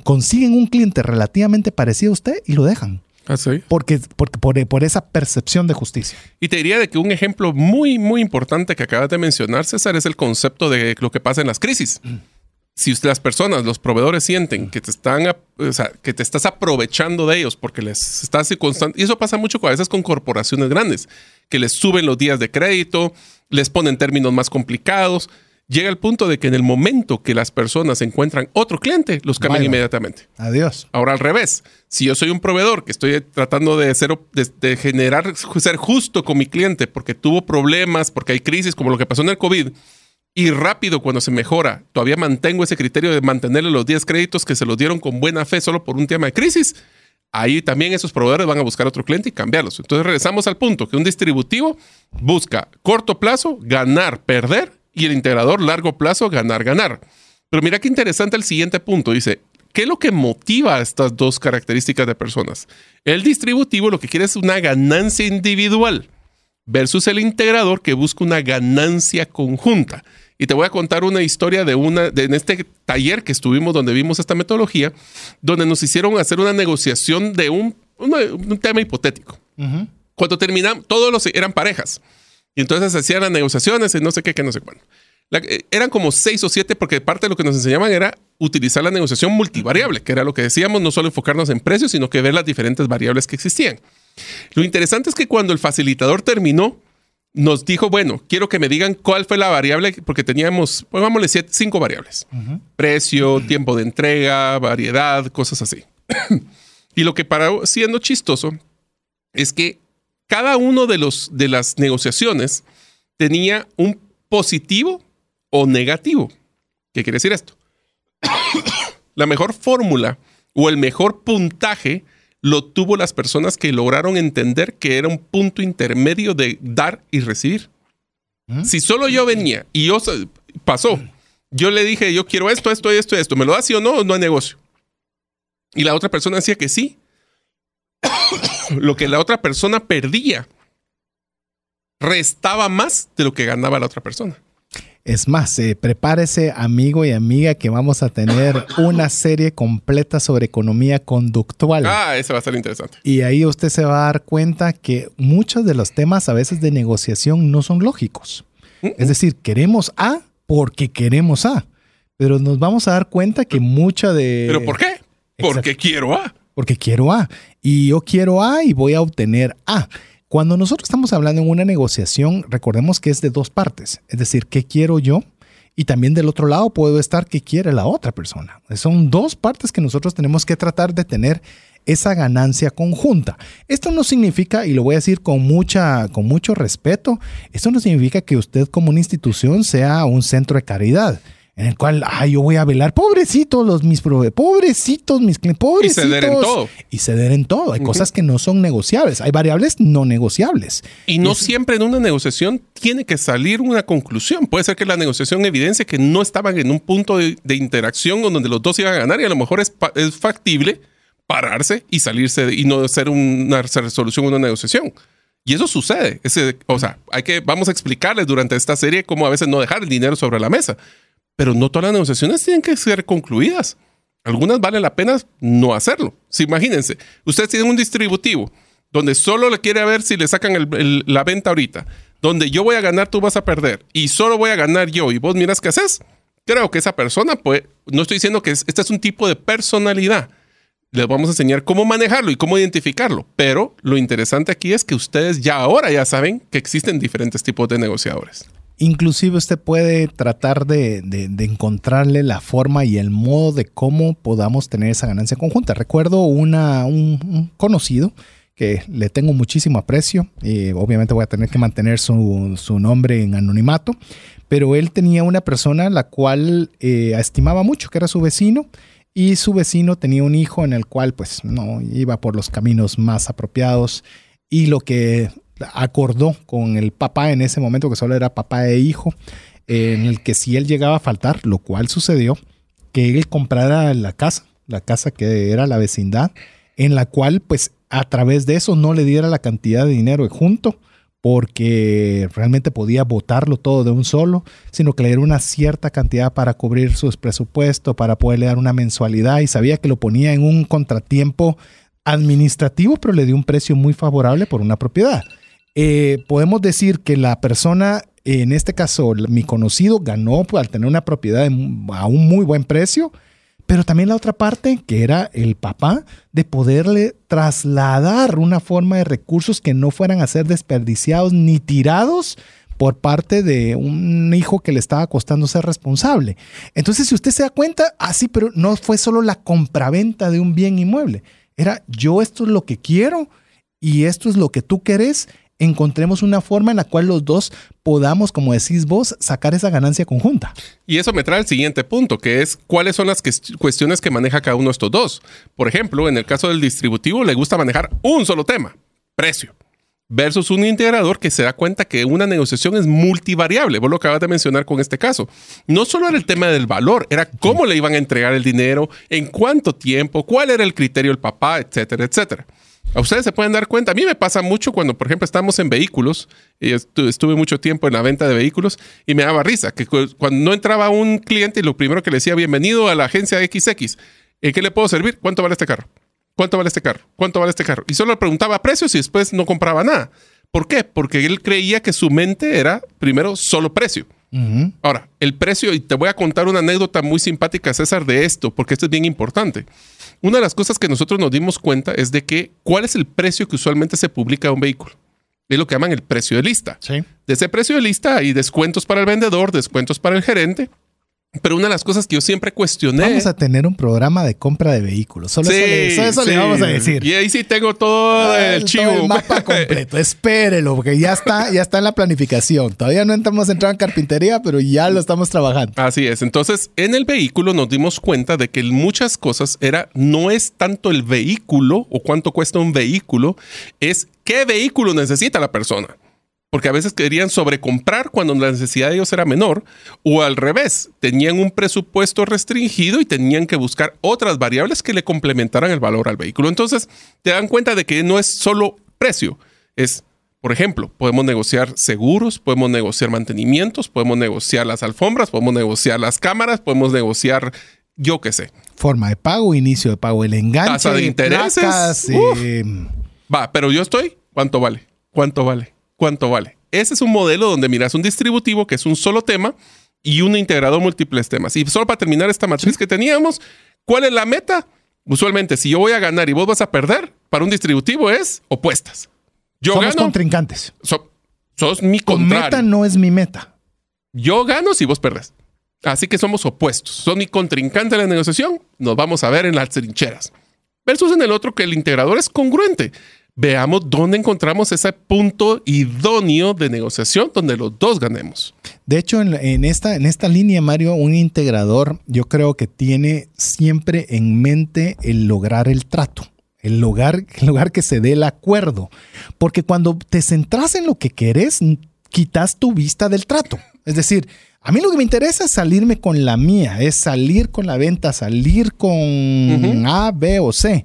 consiguen un cliente relativamente parecido a usted y lo dejan. Ah, sí. Porque, porque por, por esa percepción de justicia. Y te diría de que un ejemplo muy, muy importante que acabas de mencionar, César, es el concepto de lo que pasa en las crisis. Si usted- las personas, los proveedores sienten que te están, o sea, que te estás aprovechando de ellos porque les estás constant- y eso pasa mucho a veces con corporaciones grandes, que les suben los días de crédito, les ponen términos más complicados. Llega el punto de que en el momento que las personas encuentran otro cliente, los cambian inmediatamente. Adiós. Ahora al revés, si yo soy un proveedor que estoy tratando de, ser, de, de generar, ser justo con mi cliente porque tuvo problemas, porque hay crisis como lo que pasó en el COVID, y rápido cuando se mejora, todavía mantengo ese criterio de mantenerle los 10 créditos que se los dieron con buena fe solo por un tema de crisis, ahí también esos proveedores van a buscar otro cliente y cambiarlos. Entonces regresamos al punto que un distributivo busca corto plazo, ganar, perder, y el integrador largo plazo, ganar, ganar. Pero mira qué interesante el siguiente punto. Dice, ¿qué es lo que motiva a estas dos características de personas? El distributivo lo que quiere es una ganancia individual versus el integrador que busca una ganancia conjunta. Y te voy a contar una historia de una, de, en este taller que estuvimos donde vimos esta metodología, donde nos hicieron hacer una negociación de un, una- un tema hipotético. Cuando terminamos, todos los eran parejas. Y entonces hacían las negociaciones y no sé qué, que no sé cuándo. La- eh, eran como seis o siete porque parte de lo que nos enseñaban era utilizar la negociación multivariable, que era lo que decíamos, no solo enfocarnos en precios, sino que ver las diferentes variables que existían. Lo interesante es que cuando el facilitador terminó, nos dijo, bueno, quiero que me digan cuál fue la variable, porque teníamos, pongámosle siete- cinco variables. Precio, *clears throat* tiempo de entrega, variedad, cosas así. *clears throat* y lo que para siendo chistoso es que cada uno de, los, de las negociaciones tenía un positivo o negativo. ¿Qué quiere decir esto? *coughs* La mejor fórmula o el mejor puntaje lo tuvo las personas que lograron entender que era un punto intermedio de dar y recibir. Si solo yo venía y yo pasó, yo le dije, yo quiero esto, esto, esto, esto, ¿me lo das sí o no? No hay negocio. Y la otra persona decía que sí. *coughs* lo que la otra persona perdía restaba más de lo que ganaba la otra persona. Es más, eh, prepárese amigo y amiga que vamos a tener una serie completa sobre economía conductual. Ah, eso va a ser interesante. Y ahí usted se va a dar cuenta que muchos de los temas a veces de negociación no son lógicos. Es decir, queremos A porque queremos A. Pero nos vamos a dar cuenta que mucha de... ¿Pero por qué? Porque quiero A. Porque quiero A. Y yo quiero A y voy a obtener A. Cuando nosotros estamos hablando en una negociación, recordemos que es de dos partes. Es decir, ¿qué quiero yo? Y también del otro lado puedo estar qué quiere la otra persona. Son dos partes que nosotros tenemos que tratar de tener esa ganancia conjunta. Esto no significa, y lo voy a decir con, mucha, con mucho respeto, esto no significa que usted como una institución sea un centro de caridad en el cual, ay, yo voy a velar, pobrecitos los mis proveedores, pobrecitos mis clientes, pobrecitos. ceder en todo. Y ceder en todo. Hay cosas que no son negociables, hay variables no negociables. Y no siempre en una negociación tiene que salir una conclusión. Puede ser que la negociación evidencie que no estaban en un punto de, de interacción donde los dos iban a ganar y a lo mejor es, es factible pararse y salirse de- y no hacer una resolución, una negociación. Y eso sucede. Ese- o sea, hay que, vamos a explicarles durante esta serie cómo a veces no dejar el dinero sobre la mesa. Pero no todas las negociaciones tienen que ser concluidas. Algunas vale la pena no hacerlo. Si imagínense, ustedes tienen un distributivo donde solo le quiere ver si le sacan la venta ahorita, donde yo voy a ganar, tú vas a perder, y solo voy a ganar yo, y vos miras qué haces. Creo que esa persona, pues, no estoy diciendo que es- este es un tipo de personalidad. Les vamos a enseñar cómo manejarlo y cómo identificarlo. Pero lo interesante aquí es que ustedes ya ahora ya saben que existen diferentes tipos de negociadores. Inclusive usted puede tratar de, de- encontrarle la forma y el modo de cómo podamos tener esa ganancia conjunta. Recuerdo una, un, conocido que le tengo muchísimo aprecio. y obviamente voy a tener que mantener su, su nombre en anonimato. Pero él tenía una persona la cual eh, estimaba mucho, que era su vecino. Y su vecino tenía un hijo en el cual pues no iba por los caminos más apropiados. Y lo que acordó con el papá en ese momento, que solo era papá e hijo, en el que si él llegaba a faltar, lo cual sucedió, que él comprara la casa, la casa que era la vecindad, en la cual pues a través de eso no le diera la cantidad de dinero junto, porque realmente podía botarlo todo de un solo, sino que le diera una cierta cantidad para cubrir sus presupuestos, para poderle dar una mensualidad y sabía que lo ponía en un contratiempo administrativo, pero le dio un precio muy favorable por una propiedad. Eh, podemos decir que la persona, en este caso, mi conocido, ganó pues, al tener una propiedad a un muy buen precio, pero también la otra parte, que era el papá, de poderle trasladar una forma de recursos que no fueran a ser desperdiciados ni tirados por parte de un hijo que le estaba costando ser responsable. Entonces, si usted se da cuenta, así, ah, pero no fue solo la compraventa de un bien inmueble. Era yo esto es lo que quiero y esto es lo que tú querés. Encontremos una forma en la cual los dos podamos, como decís vos, sacar esa ganancia conjunta. Y eso me trae al siguiente punto, que es cuáles son las cuestiones que maneja cada uno de estos dos. Por ejemplo, en el caso del distributivo le gusta manejar un solo tema, precio versus un integrador que se da cuenta que una negociación es multivariable. Vos lo acabas de mencionar con este caso. No solo era el tema del valor, era cómo le iban a entregar el dinero, en cuánto tiempo, cuál era el criterio del papá, etcétera, etcétera. A ustedes se pueden dar cuenta. A mí me pasa mucho cuando, por ejemplo, estamos en vehículos. Y estuve mucho tiempo en la venta de vehículos y me daba risa que cuando no entraba un cliente y lo primero que le decía, bienvenido a la agencia XX, ¿en qué le puedo servir? ¿Cuánto vale este carro? ¿Cuánto vale este carro? ¿Cuánto vale este carro? Y solo le preguntaba precios y después no compraba nada. ¿Por qué? Porque él creía que su mente era primero solo precio. Ahora, el precio, y te voy a contar una anécdota muy simpática, César, de esto, porque esto es bien importante. Una de las cosas que nosotros nos dimos cuenta es de que cuál es el precio que usualmente se publica de un vehículo. Es lo que llaman el precio de lista. Sí. De ese precio de lista hay descuentos para el vendedor, descuentos para el gerente pero una de las cosas que yo siempre cuestioné. Vamos a tener un programa de compra de vehículos. Solo eso, le, vamos a decir. Y ahí sí tengo todo ah, el chivo. el mapa *laughs* completo. Espérelo, porque ya está, ya está en la planificación. Todavía no estamos entrando en carpintería, pero ya lo estamos trabajando. Así es. Entonces, en el vehículo nos dimos cuenta de que muchas cosas era, no es tanto el vehículo o cuánto cuesta un vehículo, es qué vehículo necesita la persona porque a veces querían sobrecomprar cuando la necesidad de ellos era menor, o al revés, tenían un presupuesto restringido y tenían que buscar otras variables que le complementaran el valor al vehículo. Entonces, te dan cuenta de que no es solo precio, es, por ejemplo, podemos negociar seguros, podemos negociar mantenimientos, podemos negociar las alfombras, podemos negociar las cámaras, podemos negociar, yo qué sé. Forma de pago, inicio de pago, el enganche. Tasa de intereses. Eh, Va, pero yo estoy, ¿cuánto vale? ¿Cuánto vale? Cuánto vale. Ese es un modelo donde miras un distributivo que es un solo tema y un integrador múltiples temas. Y solo para terminar esta matriz que teníamos, ¿cuál es la meta? Usualmente, si yo voy a ganar y vos vas a perder, para un distributivo es opuestas. Yo Somos contrincantes. sos mi contrario. meta no es mi meta. Yo gano si vos perdés. Así que somos opuestos. Son mi contrincante en la negociación. Nos vamos a ver en las trincheras. Versus en el otro que el integrador es congruente veamos dónde encontramos ese punto idóneo de negociación donde los dos ganemos. De hecho, en, esta, en esta línea, Mario, un integrador yo creo que tiene siempre en mente el lograr el trato. El lugar, el lugar que se dé el acuerdo. Porque cuando te centras en lo que querés, quitas tu vista del trato. Es decir, a mí lo que me interesa es salirme con la mía, es salir con la venta, salir con A, B o C.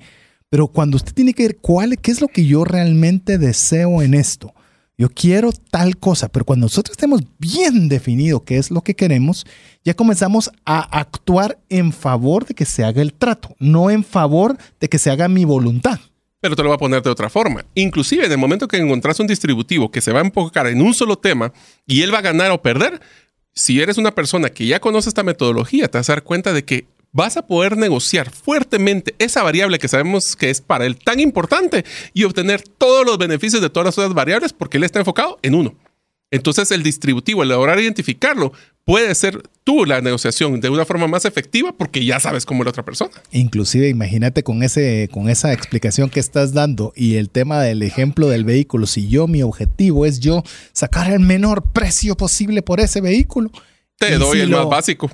Pero cuando usted tiene que ver cuál, qué es lo que yo realmente deseo en esto, yo quiero tal cosa, pero cuando nosotros tenemos bien definido qué es lo que queremos, ya comenzamos a actuar en favor de que se haga el trato, no en favor de que se haga mi voluntad. Pero te lo voy a poner de otra forma. Inclusive en el momento que encontrás un distributivo que se va a enfocar en un solo tema y él va a ganar o perder, si eres una persona que ya conoce esta metodología, te vas a dar cuenta de que vas a poder negociar fuertemente esa variable que sabemos que es para él tan importante y obtener todos los beneficios de todas las otras variables porque él está enfocado en uno. Entonces el distributivo, el lograr identificarlo, puede ser tú la negociación de una forma más efectiva porque ya sabes cómo es la otra persona. Inclusive imagínate con, ese, con esa explicación que estás dando y el tema del ejemplo del vehículo, si yo mi objetivo es yo sacar el menor precio posible por ese vehículo. Te doy el más básico.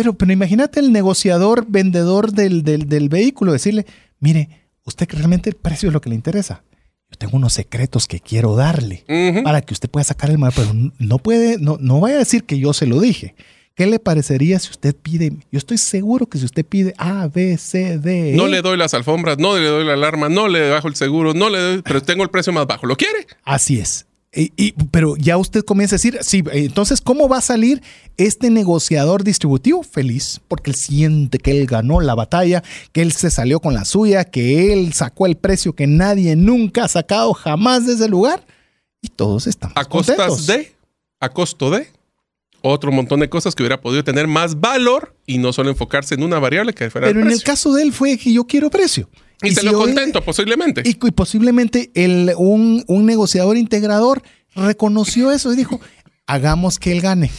Pero, pero imagínate el negociador, vendedor del, vehículo, decirle, mire, usted realmente el precio es lo que le interesa. Yo tengo unos secretos que quiero darle para que usted pueda sacar el mal, pero no puede, no, no vaya a decir que yo se lo dije. ¿Qué le parecería si usted pide? Yo estoy seguro que si usted pide A, B, C, D. E, no le doy las alfombras, no le doy la alarma, no le bajo el seguro, no le doy, pero tengo el precio más bajo. ¿Lo quiere? Así es. Y, pero ya usted comienza a decir, sí, entonces, ¿cómo va a salir este negociador distributivo? Feliz, porque él siente que él ganó la batalla, que él se salió con la suya, que él sacó el precio que nadie nunca ha sacado jamás de ese lugar. Y todos están a costas de, a costo de otro montón de cosas que hubiera podido tener más valor y no solo enfocarse en una variable que fuera Pero en el caso de él fue que yo quiero precio. Y, se lo contento, posiblemente. Y, posiblemente el, un, un, negociador integrador reconoció eso y dijo, hagamos que él gane.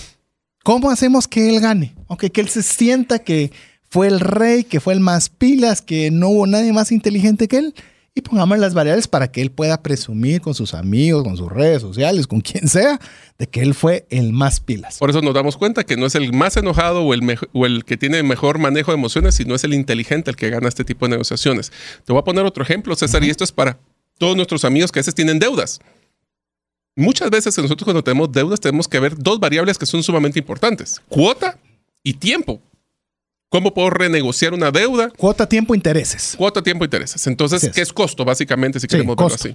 ¿Cómo hacemos que él gane? Aunque que él se sienta que fue el rey, que fue el más pilas, que no hubo nadie más inteligente que él y pongamos las variables para que él pueda presumir con sus amigos, con sus redes sociales, con quien sea, de que él fue el más pilas. Por eso nos damos cuenta que no es el más enojado o el, o el que tiene mejor manejo de emociones, sino es el inteligente el que gana este tipo de negociaciones. Te voy a poner otro ejemplo, César, y esto es para todos nuestros amigos que a veces tienen deudas. Muchas veces nosotros cuando tenemos deudas tenemos que ver dos variables que son sumamente importantes, cuota y tiempo. ¿Cómo puedo renegociar una deuda? Cuota, tiempo, intereses. Cuota, tiempo, intereses. Entonces, ¿qué es costo, básicamente, si queremos verlo así?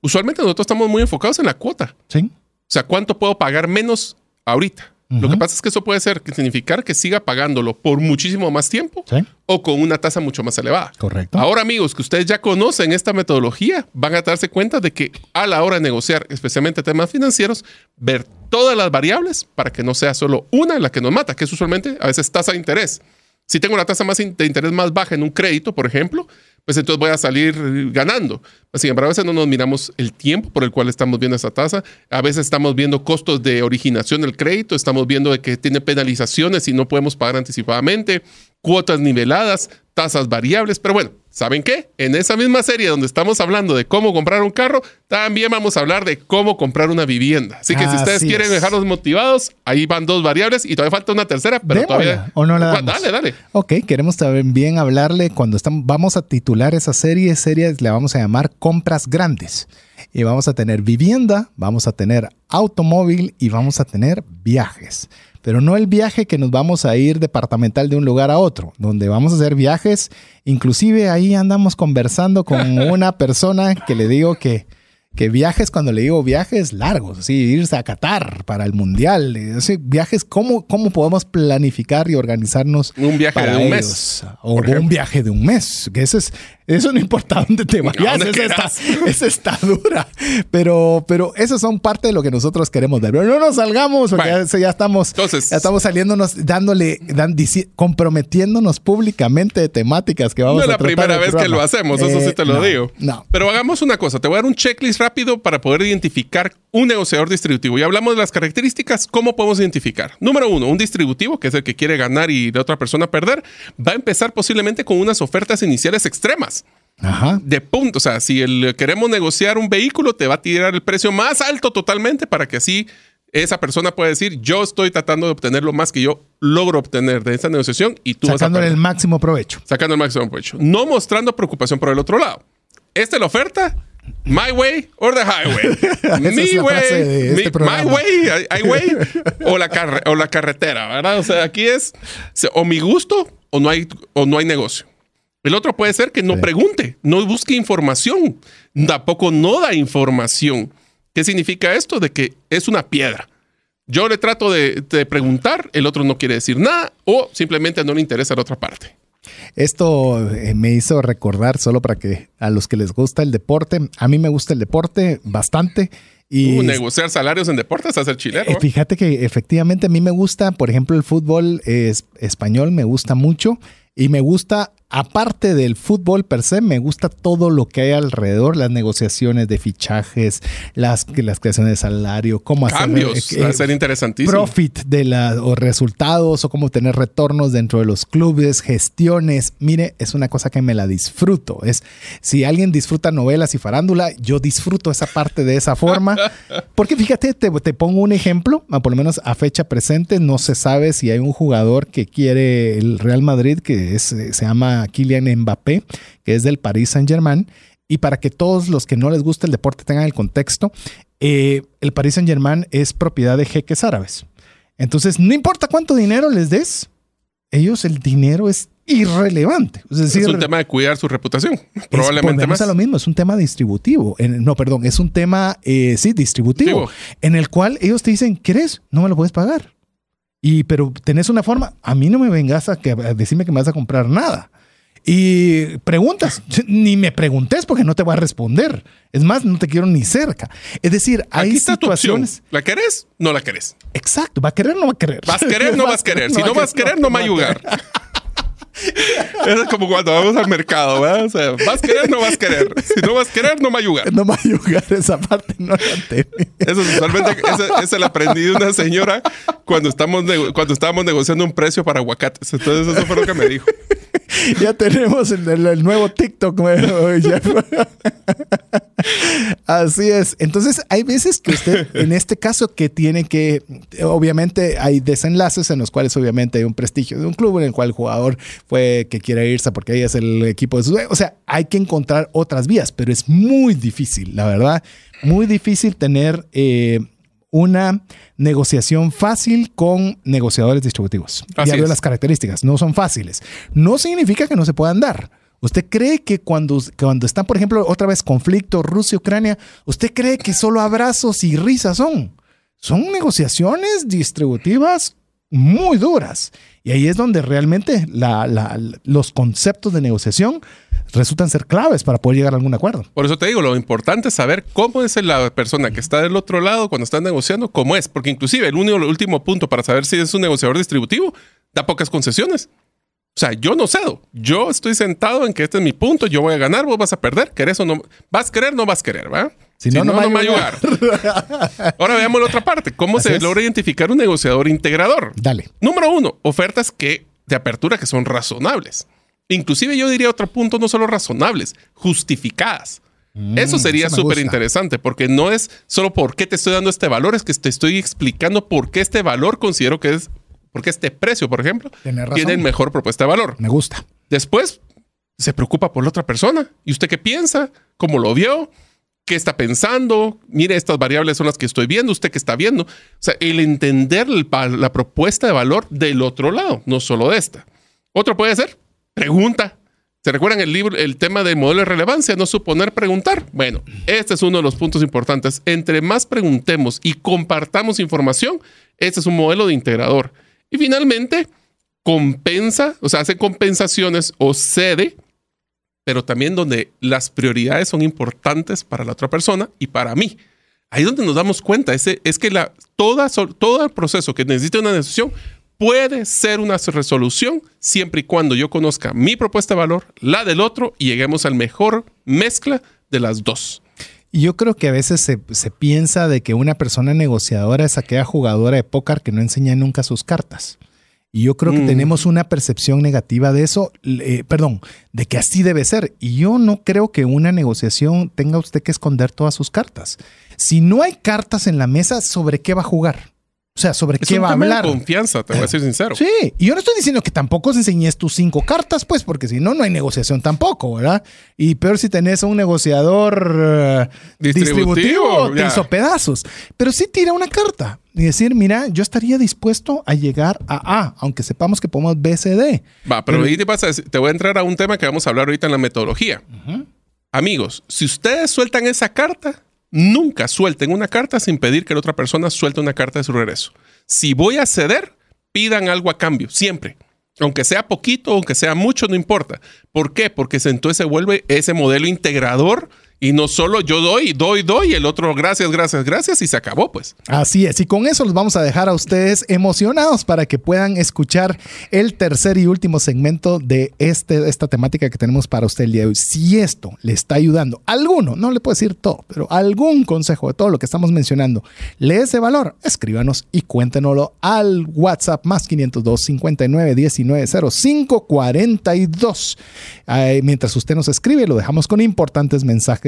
Usualmente nosotros estamos muy enfocados en la cuota. Sí. O sea, ¿cuánto puedo pagar menos ahorita? Lo que pasa es que eso puede ser, significar que siga pagándolo por muchísimo más tiempo o con una tasa mucho más elevada. Correcto. Ahora, amigos, que ustedes ya conocen esta metodología, van a darse cuenta de que a la hora de negociar, especialmente temas financieros, ver todas las variables para que no sea solo una la que nos mata, que es usualmente a veces tasa de interés. Si tengo la tasa más de interés más baja en un crédito, por ejemplo, pues entonces voy a salir ganando. Sin embargo, a veces no nos miramos el tiempo por el cual estamos viendo esa tasa. A veces estamos viendo costos de originación del crédito, estamos viendo que tiene penalizaciones y no podemos pagar anticipadamente, cuotas niveladas, tasas variables, pero bueno, ¿Saben qué? En esa misma serie donde estamos hablando de cómo comprar un carro, también vamos a hablar de cómo comprar una vivienda. Así que si ustedes quieren dejarnos motivados, ahí van dos variables y todavía falta una tercera, pero todavía... ¿O no la damos? Dale, dale. Ok, queremos también hablarle cuando estamos, vamos a titular esa serie, serie le vamos a llamar compras grandes. Y vamos a tener vivienda, vamos a tener automóvil y vamos a tener viajes pero no el viaje que nos vamos a ir departamental de un lugar a otro, donde vamos a hacer viajes. Inclusive ahí andamos conversando con *laughs* una persona que le digo que que viajes, cuando le digo viajes largos, así, irse a Qatar para el Mundial, así, viajes, ¿cómo, ¿cómo podemos planificar y organizarnos? Un viaje de un mes. O un viaje de un mes, que eso es, eso no importa *laughs* dónde te vayas, *laughs* esa está, dura. Pero, pero esas son parte de lo que nosotros queremos ver. Pero no nos salgamos, porque ya, estamos, ya estamos saliéndonos, dándole, comprometiéndonos públicamente de temáticas que vamos a tratar. No es la primera vez que lo hacemos, eso sí te lo eh, digo. No. Pero hagamos una cosa, te voy a dar un checklist rápido para poder identificar un negociador distributivo. Y hablamos de las características, ¿cómo podemos identificar? Número uno, un distributivo, que es el que quiere ganar y la otra persona perder, va a empezar posiblemente con unas ofertas iniciales extremas. Ajá. De punto. O sea, si el, queremos negociar un vehículo, te va a tirar el precio más alto totalmente para que así esa persona pueda decir, yo estoy tratando de obtener lo más que yo logro obtener de esta negociación y tú Sacándole vas el máximo provecho. Sacando el máximo provecho. No mostrando preocupación por el otro lado. Esta es la oferta My way or the highway. *laughs* Mi way, este my way, highway o la, o la carretera, ¿verdad? O sea, aquí es o mi gusto o no hay, o no hay negocio. El otro puede ser que no pregunte, no busque información, tampoco no da información. ¿Qué significa esto? De que es una piedra. Yo le trato de, de preguntar, el otro no quiere decir nada o simplemente no le interesa la otra parte. Esto eh, me hizo recordar, solo para que a los que les gusta el deporte, a mí me gusta el deporte bastante. Y uh, negociar salarios en deportes, hacer chileno. Eh, fíjate que efectivamente a mí me gusta, por ejemplo, el fútbol español me gusta mucho y me gusta aparte del fútbol per se, me gusta todo lo que hay alrededor, las negociaciones de fichajes, las, las creaciones de salario, cómo hacer cambios, eh, va a ser interesantísimo. Profit de la, o resultados o cómo tener retornos dentro de los clubes, gestiones. Mire, es una cosa que me la disfruto. Es si alguien disfruta novelas y farándula, yo disfruto esa parte de esa forma. *laughs* Porque fíjate, te, te pongo un ejemplo, por lo menos a fecha presente, no se sabe si hay un jugador que quiere el Real Madrid que es, se llama Kylian Mbappé, que es del Paris Saint-Germain. Y para que todos los que no les gusta el deporte tengan el contexto, eh, el Paris Saint-Germain es propiedad de jeques árabes. Entonces, no importa cuánto dinero les des, ellos el dinero es irrelevante. Es, decir, es un tema de cuidar su reputación. *laughs* Probablemente más. a lo mismo, es un tema distributivo. En- no, perdón, es un tema, eh, sí, distributivo, Digo. en el cual ellos te dicen, ¿querés? No me lo puedes pagar. Y, pero tenés una forma, a mí no me vengas a, que, a decirme que me vas a comprar nada. Y preguntas, *laughs* ni me preguntes porque no te voy a responder. Es más, no te quiero ni cerca. Es decir, hay Aquí está tu situaciones. ¿La querés? No la querés. Exacto, ¿va a querer o no va a querer? ¿Vas a querer? No *laughs* vas a querer. Si no vas a querer, no me va a ayudar. Eso *laughs* es como cuando vamos al mercado, ¿verdad? O sea, ¿vas a querer? No vas a querer. Si no vas a querer, no me va a ayudar. No me va a ayudar esa parte, no la entendí. Eso es usualmente, ese, lo aprendí de una señora cuando, estamos cuando estábamos negociando un precio para aguacates. Entonces, eso fue lo que me dijo. *laughs* Ya tenemos el, nuevo TikTok. *laughs* Así es. Entonces, hay veces que usted, en este caso, que tiene que, obviamente, hay desenlaces en los cuales, obviamente, hay un prestigio de un club en el cual el jugador fue que quiere irse porque ahí es el equipo de su. O sea, hay que encontrar otras vías, pero es muy difícil, la verdad, muy difícil tener. eh, una negociación fácil con negociadores distributivos. Así ya veo es. las características, no son fáciles. No significa que no se puedan dar. ¿Usted cree que cuando, cuando están, por ejemplo, otra vez conflicto Rusia-Ucrania, ¿usted cree que solo abrazos y risas son? Son negociaciones distributivas muy duras. Y ahí es donde realmente la- la- los conceptos de negociación resultan ser claves para poder llegar a algún acuerdo. Por eso te digo, lo importante es saber cómo es la persona que está del otro lado cuando está negociando, cómo es. Porque inclusive el único, el último punto para saber si es un negociador distributivo, da pocas concesiones. O sea, yo no cedo. Yo estoy sentado en que este es mi punto, yo voy a ganar, vos vas a perder, querés o no. Vas a querer, no vas a querer, ¿va? Si no, no me va a ayudar. Ahora veamos la otra parte. ¿Cómo Así se es. logra identificar un negociador integrador? Dale. Número uno, ofertas que de apertura que son razonables. Inclusive yo diría otro punto, no solo razonables, justificadas. Eso sería Mm, súper interesante porque no es solo por qué te estoy dando este valor, es que te estoy explicando por qué este valor considero que es, porque este precio, por ejemplo, Tiene mejor propuesta de valor. Me gusta. Después se preocupa por la otra persona. ¿Y usted qué piensa? ¿Cómo lo vio? ¿Qué está pensando? Mire, estas variables son las que estoy viendo. ¿Usted qué está viendo? O sea, el entender el la propuesta de valor del otro lado, no solo de esta. Otro puede ser pregunta. ¿Se recuerdan el libro, el tema del modelo de relevancia? No suponer preguntar. Bueno, este es uno de los puntos importantes. Entre más preguntemos y compartamos información, este es un modelo de integrador. Y finalmente, compensa, o sea, hace compensaciones o cede, pero también donde las prioridades son importantes para la otra persona y para mí. Ahí es donde nos damos cuenta, ese, es que la, toda, todo el proceso que necesita una decisión puede ser una resolución siempre y cuando yo conozca mi propuesta de valor, la del otro y lleguemos al mejor mezcla de las dos. Yo creo que a veces se, se piensa de que una persona negociadora es aquella jugadora de póker que no enseña nunca sus cartas. Y yo creo que Mm. tenemos una percepción negativa de eso, eh, perdón, de que así debe ser. Y yo no creo que una negociación tenga usted que esconder todas sus cartas. Si no hay cartas en la mesa, ¿sobre qué va a jugar? O sea, ¿sobre Es qué un va a tema de hablar? confianza, te voy a ser sincero. Sí, y yo no estoy diciendo que tampoco enseñes tus cinco cartas, pues, porque si no, no hay negociación tampoco, ¿verdad? Y peor si tenés a un negociador eh, Distributivo, distributivo, te hizo pedazos. Pero sí tira una carta y decir, mira, yo estaría dispuesto a llegar a A, aunque sepamos que podemos B, C, D. Va, pero Pero- ahí te, vas a decir- te voy a entrar a un tema que vamos a hablar ahorita en la metodología. Amigos, si ustedes sueltan esa carta, nunca suelten una carta sin pedir que la otra persona suelte una carta de su regreso. Si voy a ceder, pidan algo a cambio, siempre. Aunque sea poquito, aunque sea mucho, no importa. ¿Por qué? Porque entonces se vuelve ese modelo integrador y no solo yo doy, doy, doy, el otro gracias, gracias, gracias y se acabó pues. Así es, y con eso los vamos a dejar a ustedes emocionados para que puedan escuchar el tercer y último segmento de este, esta temática que tenemos para usted el día de hoy. Si esto le está ayudando, alguno, no le puedo decir todo, pero algún consejo de todo lo que estamos mencionando, le es de valor, escríbanos y cuéntenoslo al WhatsApp más 502 59 19 05 42. Ay, mientras usted nos escribe, lo dejamos con importantes mensajes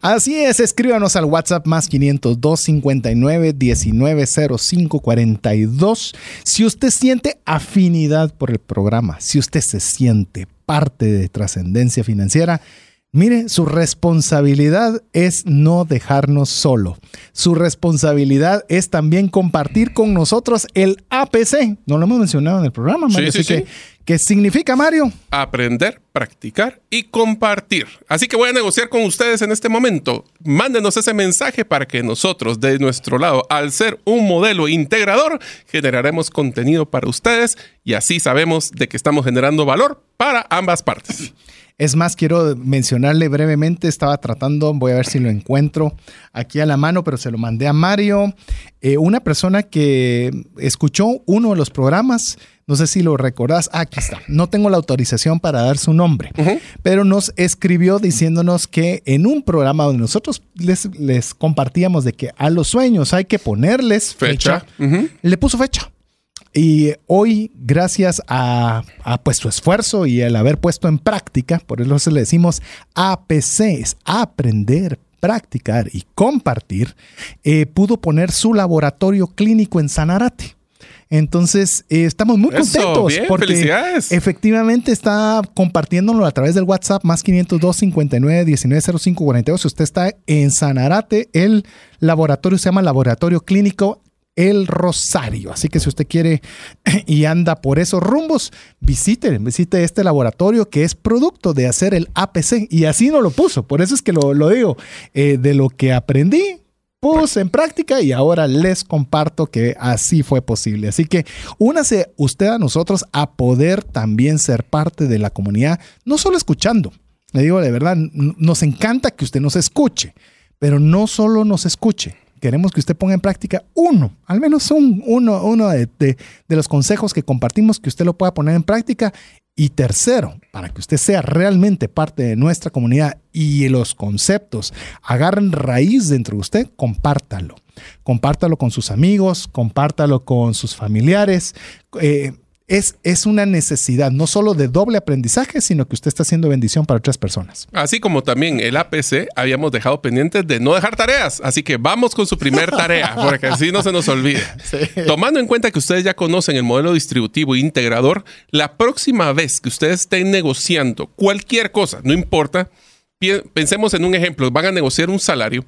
Así es, escríbanos al WhatsApp más 502 59 19 05 42. Si usted siente afinidad por el programa, si usted se siente parte de trascendencia financiera, Mire, su responsabilidad es no dejarnos solo. Su responsabilidad es también compartir con nosotros el APC. No lo hemos mencionado en el programa, Mario. Sí, sí, sí. ¿Qué significa, Mario? Aprender, practicar y compartir. Así que voy a negociar con ustedes en este momento. Mándenos ese mensaje para que nosotros, de nuestro lado, al ser un modelo integrador, generaremos contenido para ustedes y así sabemos de que estamos generando valor para ambas partes. Es más, quiero mencionarle brevemente, estaba tratando, voy a ver si lo encuentro aquí a la mano, pero se lo mandé a Mario, eh, una persona que escuchó uno de los programas, no sé si lo recordás, aquí está, no tengo la autorización para dar su nombre, pero nos escribió diciéndonos que en un programa donde nosotros les, les compartíamos de que a los sueños hay que ponerles fecha, le puso fecha. Y hoy, gracias a, pues, su esfuerzo y el haber puesto en práctica, por eso le decimos APC, es aprender, practicar y compartir, eh, pudo poner su laboratorio clínico en Sanarate. Entonces, eh, estamos muy contentos porque efectivamente está compartiéndolo a través del WhatsApp más 502 59 19 05 42. Si usted está en Sanarate, el laboratorio se llama Laboratorio Clínico el Rosario. Así que si usted quiere *clears throat* y anda por esos rumbos, visite, visite este laboratorio que es producto de hacer el APC. Y así no lo puso. Por eso es que lo, digo. Eh, de lo que aprendí, puse en práctica y ahora les comparto que así fue posible. Así que únase usted a nosotros a poder también ser parte de la comunidad, no solo escuchando. Le digo de verdad, nos encanta que usted nos escuche, pero no solo nos escuche queremos que usted ponga en práctica uno, al menos un, uno, uno de, de, los consejos que compartimos, que usted lo pueda poner en práctica. Y tercero, para que usted sea realmente parte de nuestra comunidad y los conceptos agarren raíz dentro de usted, compártalo. Compártalo con sus amigos, compártalo con sus familiares. Eh, es, una necesidad no solo de doble aprendizaje, sino que usted está haciendo bendición para otras personas. Así como también el APC habíamos dejado pendiente de no dejar tareas. Así que vamos con su primer tarea, *laughs* porque así no se nos olvide. Tomando en cuenta que ustedes ya conocen el modelo distributivo integrador, la próxima vez que ustedes estén negociando cualquier cosa, no importa, pensemos en un ejemplo, van a negociar un salario.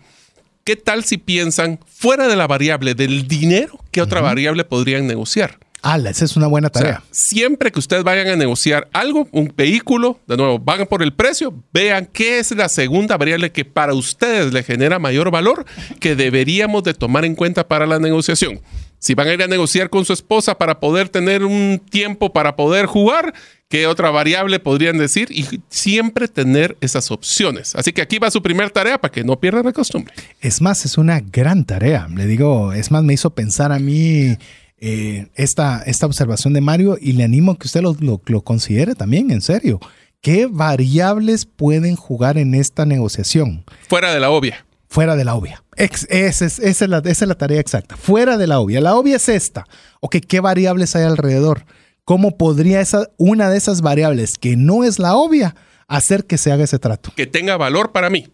¿Qué tal si piensan fuera de la variable del dinero, qué otra variable podrían negociar? Ah, esa es una buena tarea. siempre que ustedes vayan a negociar algo, un vehículo, de nuevo, van por el precio, vean qué es la segunda variable que para ustedes le genera mayor valor que deberíamos de tomar en cuenta para la negociación. Si van a ir a negociar con su esposa para poder tener un tiempo para poder jugar, ¿qué otra variable podrían decir? Y siempre tener esas opciones. Así que aquí va su primera tarea para que no pierdan la costumbre. Es más, es una gran tarea. Le digo, es más, me hizo pensar a mí eh, esta, esta observación de Mario y le animo a que usted lo, lo, considere también, en serio. ¿Qué variables pueden jugar en esta negociación? Fuera de la obvia. Fuera de la obvia. esa, es, la, esa, es, la, tarea exacta. Fuera de la obvia. La obvia es esta. Ok, ¿qué variables hay alrededor? ¿Cómo podría esa, una de esas variables que no es la obvia hacer que se haga ese trato? Que tenga valor para mí.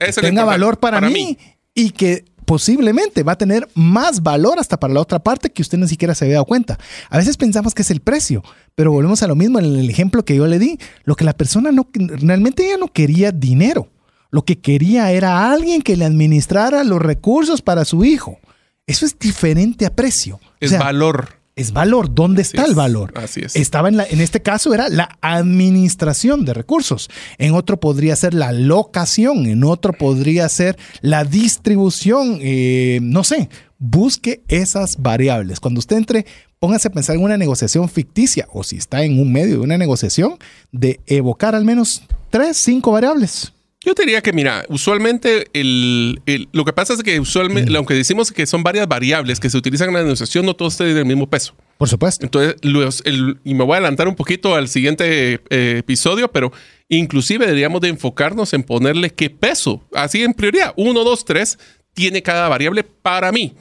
que tenga valor para, mí, y que posiblemente va a tener más valor hasta para la otra parte que usted ni siquiera se había dado cuenta. A veces pensamos que es el precio, pero volvemos a lo mismo en el ejemplo que yo le di. Lo que la persona no, realmente ella no quería dinero. Lo que quería era alguien que le administrara los recursos para su hijo. Eso es diferente a precio. Es valor es valor. ¿Dónde está el valor? Así es. Estaba en, la, en este caso era la administración de recursos. En otro podría ser la locación. En otro podría ser la distribución. Eh, no sé. Busque esas variables. Cuando usted entre, póngase a pensar en una negociación ficticia o si está en un medio de una negociación, de evocar al menos tres, cinco variables. Yo te diría que, mira, usualmente el, el- lo que pasa es que usualmente, aunque decimos que son varias variables que se utilizan en la negociación, no todos tienen el mismo peso. Por supuesto. Entonces, los- el- y me voy a adelantar un poquito al siguiente eh, episodio, pero inclusive deberíamos de enfocarnos en ponerle qué peso, así en prioridad, uno, dos, tres, tiene cada variable para mí.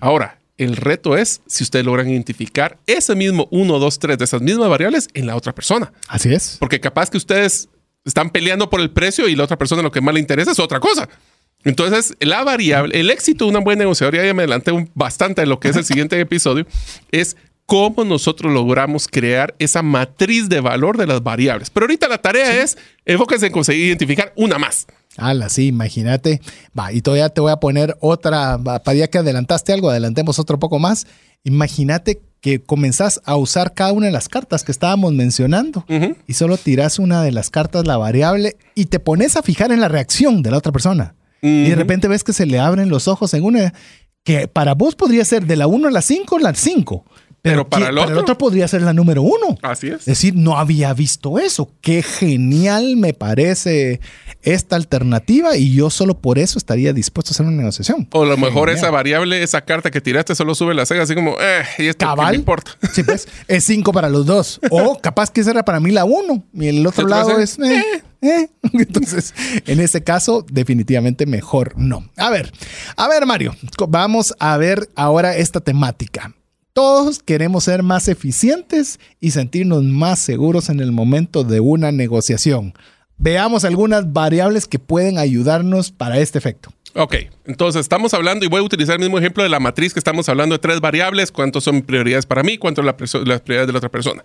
Ahora, el reto es si ustedes logran identificar ese mismo uno, dos, tres de esas mismas variables en la otra persona. Así es. Porque capaz que ustedes están peleando por el precio y la otra persona lo que más le interesa es otra cosa. Entonces, la variable, el éxito de una buena negociadora, ya me adelanté un- bastante de lo que es el *laughs* siguiente episodio, es cómo nosotros logramos crear esa matriz de valor de las variables. Pero ahorita la tarea es enfóquense en conseguir identificar una más. Ala, sí, imagínate. Va, y todavía te voy a poner otra, para ya que adelantaste algo, adelantemos otro poco más. Imagínate que comenzás a usar cada una de las cartas que estábamos mencionando y solo tirás una de las cartas, la variable, y te pones a fijar en la reacción de la otra persona. Y de repente ves que se le abren los ojos en una que para vos podría ser de la 1 a la 5, la 5. Pero para que- el otro- podría ser la número 1. Así es. Es decir, no había visto eso. Qué genial me parece esta alternativa y yo solo por eso estaría dispuesto a hacer una negociación. O a lo mejor esa variable, esa carta que tiraste, solo sube la ceja así como, eh, y esto Cabal. me importa. *laughs* Sí, pues es 5 para los dos. O *laughs* capaz que esa era para mí la 1 y el otro ¿Qué te lado es... eh, eh. *laughs* Entonces, en ese caso, definitivamente mejor no. A ver, a ver, Mario, vamos a ver ahora esta temática. Todos queremos ser más eficientes y sentirnos más seguros en el momento de una negociación. Veamos algunas variables que pueden ayudarnos para este efecto. Ok, entonces estamos hablando, y voy a utilizar el mismo ejemplo de la matriz que estamos hablando de tres variables, cuántos son prioridades para mí, cuánto la perso- las prioridades de la otra persona.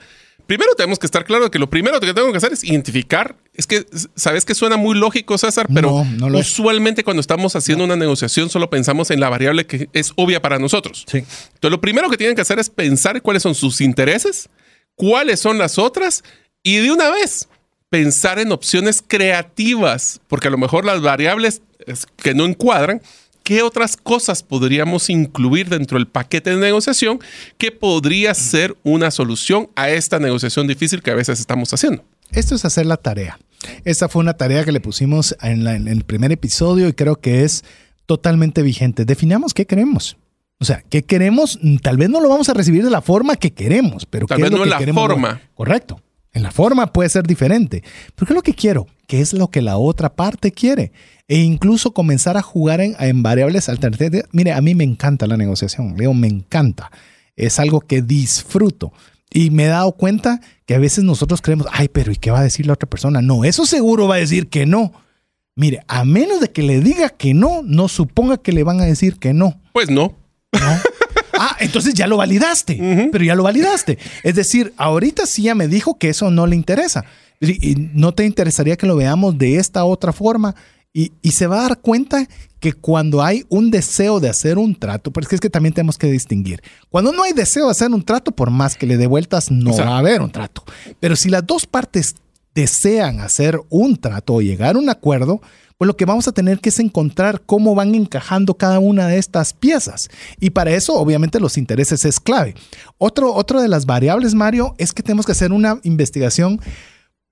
Primero tenemos que estar claro que lo primero que tengo que hacer es identificar, es que, sabes que suena muy lógico, César, pero No, no lo es. usualmente cuando estamos haciendo una negociación solo pensamos en la variable que es obvia para nosotros. Sí. Entonces lo primero que tienen que hacer es pensar cuáles son sus intereses, cuáles son las otras, y de una vez pensar en opciones creativas, porque a lo mejor las variables es, que no encuadran, ¿qué otras cosas podríamos incluir dentro del paquete de negociación que podría ser una solución a esta negociación difícil que a veces estamos haciendo? Esto es hacer la tarea. Esta fue una tarea que le pusimos en, la- en el primer episodio y creo que es totalmente vigente. Definamos qué queremos. O sea, ¿qué queremos? Mm, Tal vez no lo vamos a recibir de la forma que queremos, pero Tal ¿qué vez es lo no que en la queremos? forma. Correcto. En la forma puede ser diferente. Pero ¿qué es lo que quiero? ¿Qué es lo que la otra parte quiere? E incluso comenzar a jugar en, en variables alternativas. Mire, a mí me encanta la negociación. Leo, me encanta. Es algo que disfruto. Y me he dado cuenta que a veces nosotros creemos, ay, pero ¿y qué va a decir la otra persona? No, eso seguro va a decir que no. Mire, a menos de que le diga que no, no suponga que le van a decir que no. Pues no. Ah, entonces ya lo validaste, pero ya lo validaste. Es decir, ahorita sí ya me dijo que eso no le interesa. Y no te interesaría que lo veamos de esta otra forma. Y, y se va a dar cuenta que cuando hay un deseo de hacer un trato, porque es que también tenemos que distinguir. Cuando no hay deseo de hacer un trato, por más que le dé vueltas, no O sea- va a haber un trato. Pero si las dos partes desean hacer un trato o llegar a un acuerdo, pues lo que vamos a tener que es encontrar cómo van encajando cada una de estas piezas. Y para eso, obviamente, los intereses es clave. Otro, otro de las variables, Mario, es que tenemos que hacer una investigación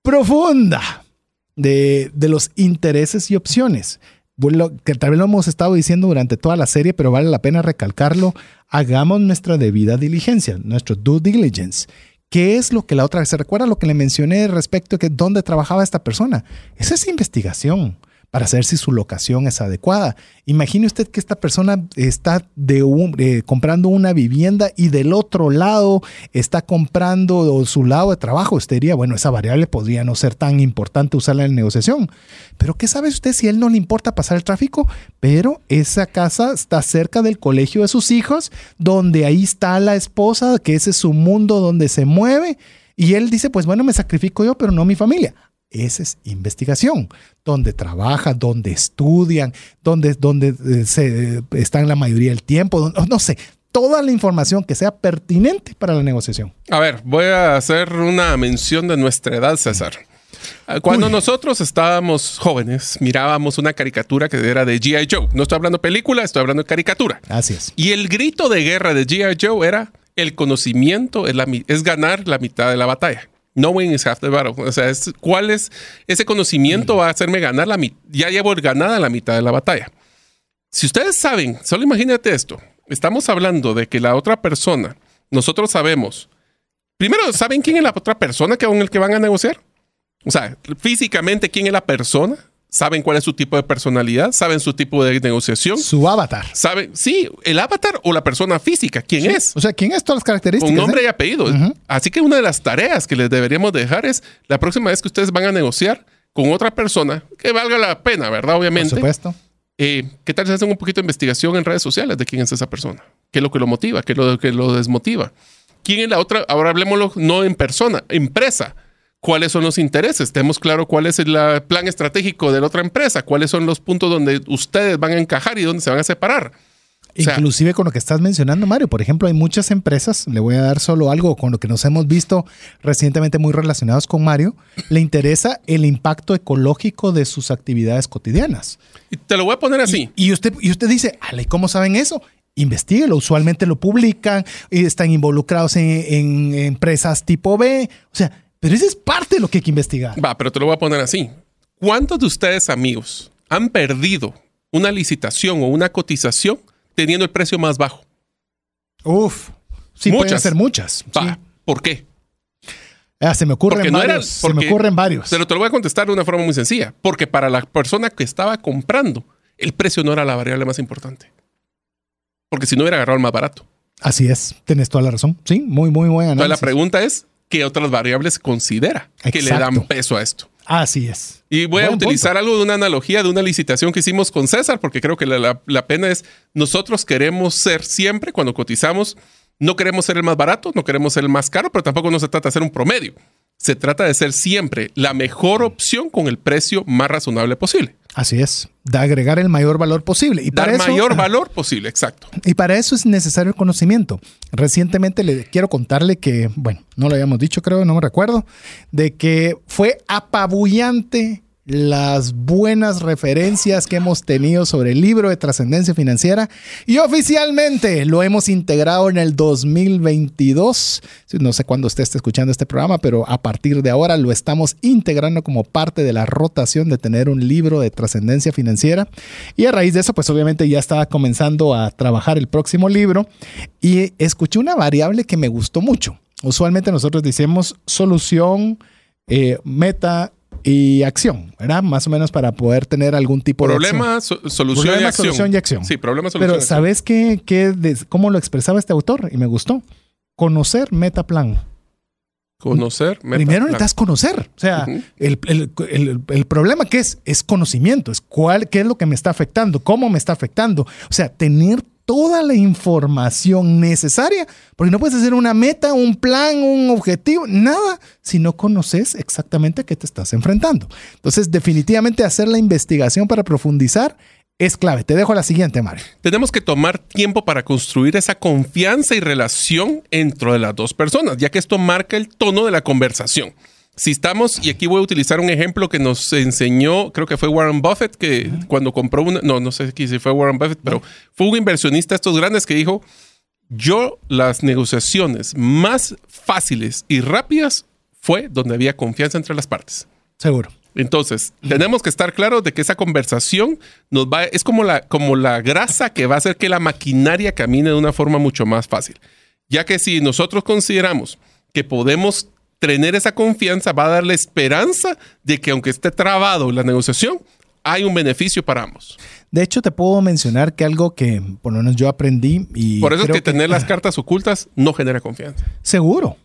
profunda de, de los intereses y opciones. Bueno, que tal vez lo hemos estado diciendo durante toda la serie, pero vale la pena recalcarlo. Hagamos nuestra debida diligencia, nuestro due diligence. ¿Qué es lo que la otra vez se recuerda lo que le mencioné respecto a que dónde trabajaba esta persona? Esa es investigación para saber si su locación es adecuada. Imagine usted que esta persona está de eh, comprando una vivienda y del otro lado está comprando su lado de trabajo. Usted bueno, esa variable podría no ser tan importante usarla en la negociación. Pero ¿qué sabe usted si a él no le importa pasar el tráfico? Pero esa casa está cerca del colegio de sus hijos, donde ahí está la esposa, que ese es su mundo donde se mueve. Y él dice, pues bueno, me sacrifico yo, pero no mi familia. Esa es investigación, donde trabajan, donde estudian, donde, donde eh, se, eh, están la mayoría del tiempo, donde- no sé, toda la información que sea pertinente para la negociación. A ver, voy a hacer una mención de nuestra edad, César. Ah, Cuando Uy. nosotros estábamos jóvenes, mirábamos una caricatura que era de G.I. Joe. No estoy hablando película, estoy hablando de caricatura. Así es. Y el grito de guerra de G.I. Joe era: el conocimiento es, la mi- es ganar la mitad de la batalla. Knowing is half the battle. O sea, es, ¿cuál es ese conocimiento va a hacerme ganar la mitad? Ya llevo ganada la mitad de la batalla. Si ustedes saben, solo imagínate esto. Estamos hablando de que la otra persona, nosotros sabemos, primero, ¿saben quién es la otra persona con el que van a negociar? O sea, físicamente, ¿quién es la persona? Saben cuál es su tipo de personalidad, saben su tipo de negociación. Su avatar. Saben, sí, el avatar o la persona física, quién es. O sea, quién es todas las características. Con nombre ¿eh? y apellido. Así que una de las tareas que les deberíamos dejar es la próxima vez que ustedes van a negociar con otra persona, que valga la pena, ¿verdad? Obviamente. Por supuesto. Eh, ¿Qué tal si hacen un poquito de investigación en redes sociales de quién es esa persona? ¿Qué es lo que lo motiva? ¿Qué es lo que lo desmotiva? ¿Quién es la otra? Ahora hablemoslo no en persona, empresa cuáles son los intereses, tenemos claro cuál es el plan estratégico de la otra empresa, cuáles son los puntos donde ustedes van a encajar y dónde se van a separar. Inclusive con lo que estás mencionando, Mario. Por ejemplo, hay muchas empresas, le voy a dar solo algo con lo que nos hemos visto recientemente muy relacionados con Mario, le interesa el impacto ecológico de sus actividades cotidianas. Y te lo voy a poner así. Y, usted, y usted dice, Ale, ¿cómo saben eso? Investíguelo, usualmente lo publican, y están involucrados en, en empresas tipo B. O sea, pero eso es parte de lo que hay que investigar. Va, pero te lo voy a poner así. ¿Cuántos de ustedes, amigos, han perdido una licitación o una cotización teniendo el precio más bajo? Uf, sí, muchas. pueden ser muchas. Va, ¿por qué? Ah, se me ocurren varios. se me ocurren varios. Pero te lo voy a contestar de una forma muy sencilla. Porque para la persona que estaba comprando, el precio no era la variable más importante. Porque si no hubiera agarrado el más barato. Así es, tienes toda la razón. Sí, muy, muy buena. Entonces la pregunta es, qué otras variables considera que le dan peso a esto. Así es. Y voy a utilizar algo de una analogía de una licitación que hicimos con César, porque creo que la, la, pena es, nosotros queremos ser siempre, cuando cotizamos, no queremos ser el más barato, no queremos ser el más caro, pero tampoco no se trata de ser un promedio. Se trata de ser siempre la mejor opción con el precio más razonable posible. Así es, de agregar el mayor valor posible. Y Dar para mayor *laughs* valor posible, exacto. Y para eso es necesario el conocimiento. Recientemente le quiero contarle que, bueno, no lo habíamos dicho, creo, no me recuerdo, de que fue apabullante las buenas referencias que hemos tenido sobre el libro de trascendencia financiera y oficialmente lo hemos integrado en el 2022. No sé cuándo usted esté escuchando este programa, pero a partir de ahora lo estamos integrando como parte de la rotación de tener un libro de trascendencia financiera. Y a raíz de eso, pues obviamente ya estaba comenzando a trabajar el próximo libro y escuché una variable que me gustó mucho. Usualmente nosotros decimos solución, eh, meta y acción, ¿verdad? Más o menos para poder tener algún tipo de problema, solución, y acción. solución y acción. Sí, problema, solución. Pero ¿sabes qué, qué cómo lo expresaba este autor? Y me gustó. Conocer metaplan. Conocer metaplan. Primero necesitas conocer. O sea, el, el, el, problema que es, es conocimiento. Es cuál, qué es lo que me está afectando, cómo me está afectando. O sea, tener toda la información necesaria, porque no puedes hacer una meta, un plan, un objetivo, nada, si no conoces exactamente a qué te estás enfrentando. Entonces, definitivamente hacer la investigación para profundizar es clave. Te dejo la siguiente, Mario. Tenemos que tomar tiempo para construir esa confianza y relación entre las dos personas, ya que esto marca el tono de la conversación si estamos, y aquí voy a utilizar un ejemplo que nos enseñó, creo que fue Warren Buffett, que cuando compró una, no, no sé si fue Warren Buffett, pero fue un inversionista estos grandes que dijo, yo las negociaciones más fáciles y rápidas fue donde había confianza entre las partes. Seguro. Entonces, tenemos que estar claros de que esa conversación nos va, es como la, como la grasa que va a hacer que la maquinaria camine de una forma mucho más fácil. Ya que si nosotros consideramos que podemos tener esa confianza va a darle esperanza de que aunque esté trabado la negociación, hay un beneficio para ambos. De hecho, te puedo mencionar que algo que por lo menos yo aprendí y... Por eso es que, tener las *laughs* cartas ocultas no genera confianza. Seguro.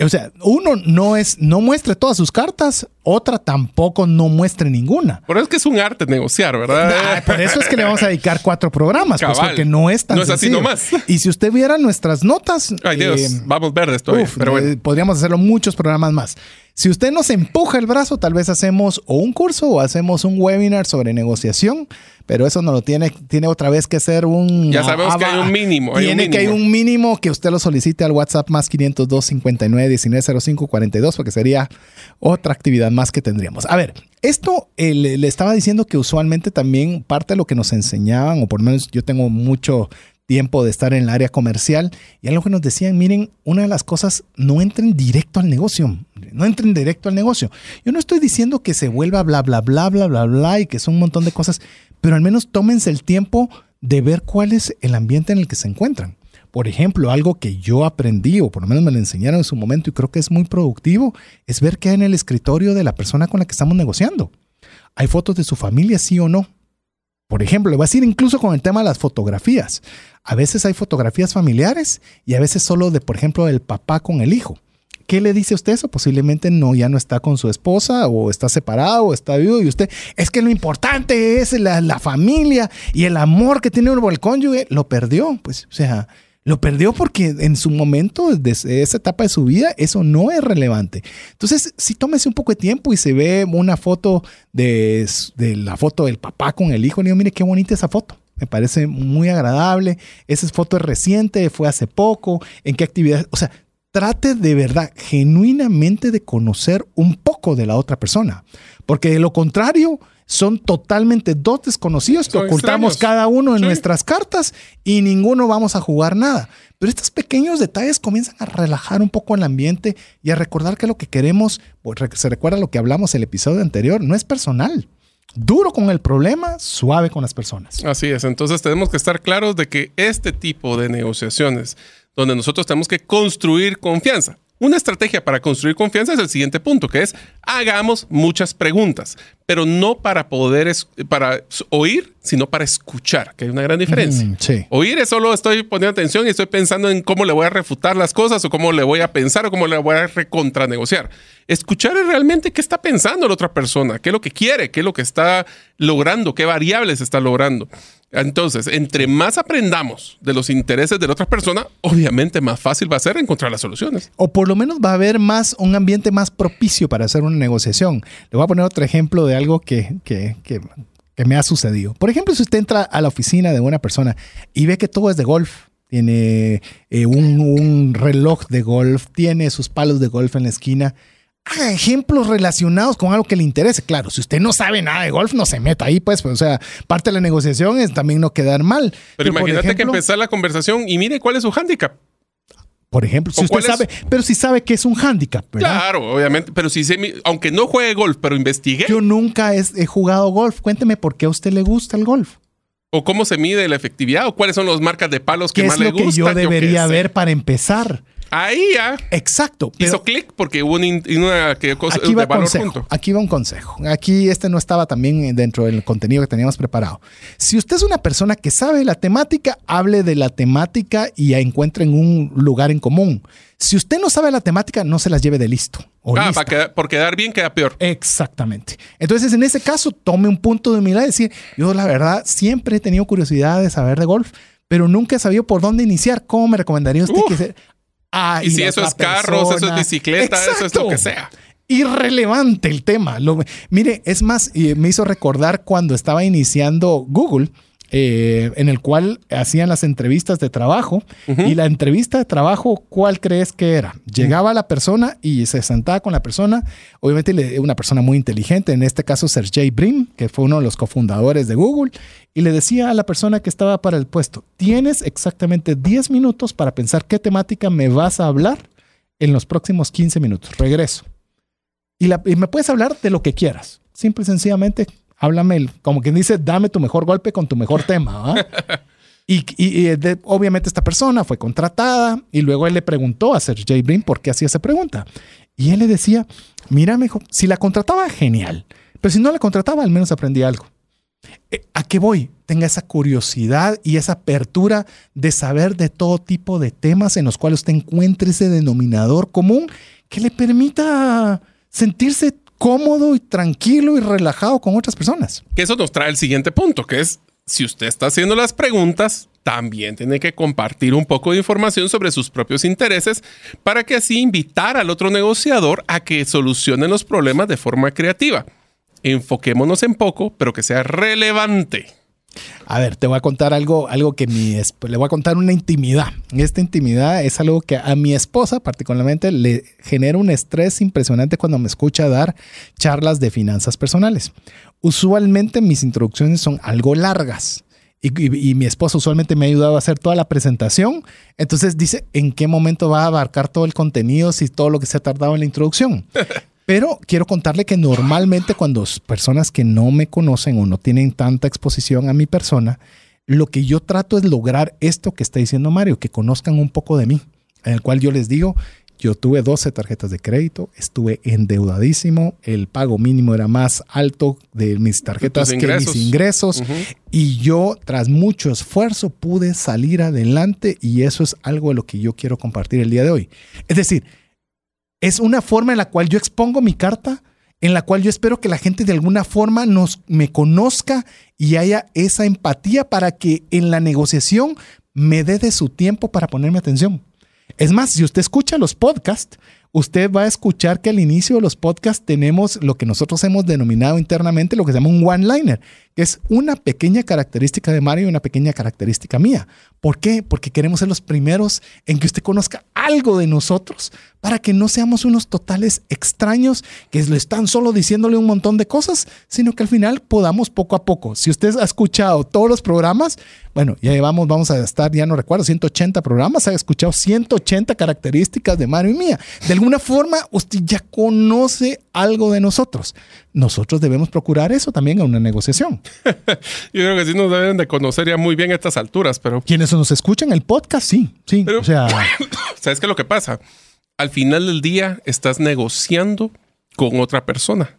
O sea, uno no es, no muestre todas sus cartas, otra tampoco no muestre ninguna. Por eso es que es un arte negociar, ¿verdad? por eso es que le vamos a dedicar cuatro programas, pues porque no es tan No es así nomás. Y si usted viera nuestras notas... Ay Dios, eh, vamos verdes todavía, pero bueno. Eh, podríamos hacerlo muchos programas más. Si usted nos empuja el brazo, tal vez hacemos o un curso o hacemos un webinar sobre negociación, pero eso no lo tiene, tiene otra vez que ser un... Ya sabemos que hay un mínimo. tiene que hay un mínimo que usted lo solicite al WhatsApp más 502 59 1905 42 porque sería otra actividad más que tendríamos. A ver, esto eh, le, estaba diciendo que usualmente también parte de lo que nos enseñaban, o por lo menos yo tengo mucho tiempo de estar en el área comercial y algo que nos decían, miren, una de las cosas, no entren directo al negocio, no entren directo al negocio. Yo no estoy diciendo que se vuelva bla, bla, bla, bla, bla, bla y que son un montón de cosas, pero al menos tómense el tiempo de ver cuál es el ambiente en el que se encuentran. Por ejemplo, algo que yo aprendí, o por lo menos me lo enseñaron en su momento y creo que es muy productivo, es ver qué hay en el escritorio de la persona con la que estamos negociando. ¿Hay fotos de su familia, sí o no? Por ejemplo, le voy a decir incluso con el tema de las fotografías. A veces hay fotografías familiares y a veces solo de, por ejemplo, el papá con el hijo. ¿Qué le dice usted eso? Posiblemente no, ya no está con su esposa o está separado o está vivo y usted, es que lo importante es la, la familia y el amor que tiene uno por el cónyuge, lo perdió. Pues, o sea, lo perdió porque en su momento, desde esa etapa de su vida, eso no es relevante. Entonces, si tómese un poco de tiempo y se ve una foto de, de la foto del papá con el hijo, le digo, mire qué bonita esa foto. Me parece muy agradable. Esa foto es reciente, fue hace poco. ¿En qué actividad? O sea, trate de verdad, genuinamente de conocer un poco de la otra persona. Porque de lo contrario, son totalmente dos desconocidos que ocultamos cada uno en nuestras cartas y ninguno vamos a jugar nada. Pero estos pequeños detalles comienzan a relajar un poco el ambiente y a recordar que lo que queremos, pues, se recuerda lo que hablamos el episodio anterior, no es personal duro con el problema, suave con las personas. Así es, entonces tenemos que estar claros de que este tipo de negociaciones, donde nosotros tenemos que construir confianza, una estrategia para construir confianza es el siguiente punto, que es hagamos muchas preguntas, pero no para poder para oír, sino para escuchar, que hay una gran diferencia. Mm, sí. Oír es solo estoy poniendo atención y estoy pensando en cómo le voy a refutar las cosas o cómo le voy a pensar o cómo le voy a recontranegociar. Escuchar es realmente qué está pensando la otra persona, qué es lo que quiere, qué es lo que está logrando, qué variables está logrando. Entonces, entre más aprendamos de los intereses de la otra persona, obviamente más fácil va a ser encontrar las soluciones. O por lo menos va a haber más un ambiente más propicio para hacer una negociación. Le voy a poner otro ejemplo de algo que, que, que, me ha sucedido. Por ejemplo, si usted entra a la oficina de una persona y ve que todo es de golf, tiene eh, un, un reloj de golf, tiene sus palos de golf en la esquina, ejemplos relacionados con algo que le interese. Claro, si usted no sabe nada de golf, no se meta ahí, pues, pues o sea, parte de la negociación es también no quedar mal. Pero, imagínate que empezar la conversación y mire cuál es su hándicap. Por ejemplo, si usted sabe, pero si sabe que es un hándicap, Claro, obviamente, pero si se, aunque no juegue golf, pero investigue. Yo nunca he, jugado golf. Cuénteme por qué a usted le gusta el golf. O cómo se mide la efectividad, o cuáles son las marcas de palos que más le gustan. ¿Qué es lo que yo debería ver para empezar? Ahí ya. Exacto. Hizo clic porque hubo una, cosa aquí va de valor consejo, Aquí va un consejo. Aquí este no estaba también dentro del contenido que teníamos preparado. Si usted es una persona que sabe la temática, hable de la temática y encuentren un lugar en común. Si usted no sabe la temática, no se las lleve de listo. ah, para por quedar bien queda peor. Exactamente. Entonces, en ese caso, tome un punto de humildad y decir, yo la verdad siempre he tenido curiosidad de saber de golf, pero nunca he sabido por dónde iniciar. ¿Cómo me recomendaría usted que Y, si eso es carros, eso es bicicleta, eso es lo que sea. Irrelevante el tema. mire, es más, me hizo recordar cuando estaba iniciando Google. Eh, en el cual hacían las entrevistas de trabajo. Y la entrevista de trabajo, ¿cuál crees que era? Llegaba la persona y se sentaba con la persona, obviamente una persona muy inteligente, en este caso Sergey Brin, que fue uno de los cofundadores de Google, y le decía a la persona que estaba para el puesto, tienes exactamente 10 minutos para pensar qué temática me vas a hablar en los próximos 15 minutos. Regreso. Y, y me puedes hablar de lo que quieras. Simple y sencillamente háblame, como quien dice, dame tu mejor golpe con tu mejor tema. *laughs* Y, obviamente esta persona fue contratada y luego él le preguntó a Sergey Brin por qué hacía esa pregunta. Y él le decía, mira, mejor, si la contrataba, genial. Pero si no la contrataba, al menos aprendí algo. Eh, ¿A qué voy? Tenga esa curiosidad y esa apertura de saber de todo tipo de temas en los cuales usted encuentre ese denominador común que le permita sentirse cómodo y tranquilo y relajado con otras personas. Que eso nos trae el siguiente punto, que es si usted está haciendo las preguntas, también tiene que compartir un poco de información sobre sus propios intereses para que así invitar al otro negociador a que solucione los problemas de forma creativa. Enfoquémonos en poco, pero que sea relevante. A ver, te voy a contar algo, algo que mi le voy a contar una intimidad. Esta intimidad es algo que a mi esposa particularmente le genera un estrés impresionante cuando me escucha dar charlas de finanzas personales. Usualmente mis introducciones son algo largas y, mi esposo usualmente me ha ayudado a hacer toda la presentación. Entonces dice, ¿en qué momento va a abarcar todo el contenido si todo lo que se ha tardado en la introducción? *laughs* Pero quiero contarle que normalmente cuando personas que no me conocen o no tienen tanta exposición a mi persona, lo que yo trato es lograr esto que está diciendo Mario, que conozcan un poco de mí, en el cual yo les digo, yo tuve 12 tarjetas de crédito, estuve endeudadísimo, el pago mínimo era más alto de mis tarjetas que mis ingresos y yo tras mucho esfuerzo pude salir adelante y eso es algo de lo que yo quiero compartir el día de hoy. Es decir, es una forma en la cual yo expongo mi carta, en la cual yo espero que la gente de alguna forma nos me conozca y haya esa empatía para que en la negociación me dé su tiempo para ponerme atención. Es más, si usted escucha los podcasts, usted va a escuchar que al inicio de los podcasts tenemos lo que nosotros hemos denominado internamente lo que se llama un one-liner, que es una pequeña característica de Mario y una pequeña característica mía. ¿Por qué? Porque queremos ser los primeros en que usted conozca algo de nosotros para que no seamos unos totales extraños que le están solo diciéndole un montón de cosas, sino que al final podamos poco a poco. Si usted ha escuchado todos los programas, bueno, ya llevamos, vamos a estar, ya no recuerdo, 180 programas, ha escuchado 180 características de Mario y mía. De alguna forma, usted ya conoce algo de nosotros. Nosotros debemos procurar eso también en una negociación. *laughs* Yo creo que sí nos deben de conocer ya muy bien a estas alturas, pero... Quienes nos escuchan el podcast, sí, sí. o sea... *coughs* ¿Sabes qué es lo que pasa? Al final del día estás negociando con otra persona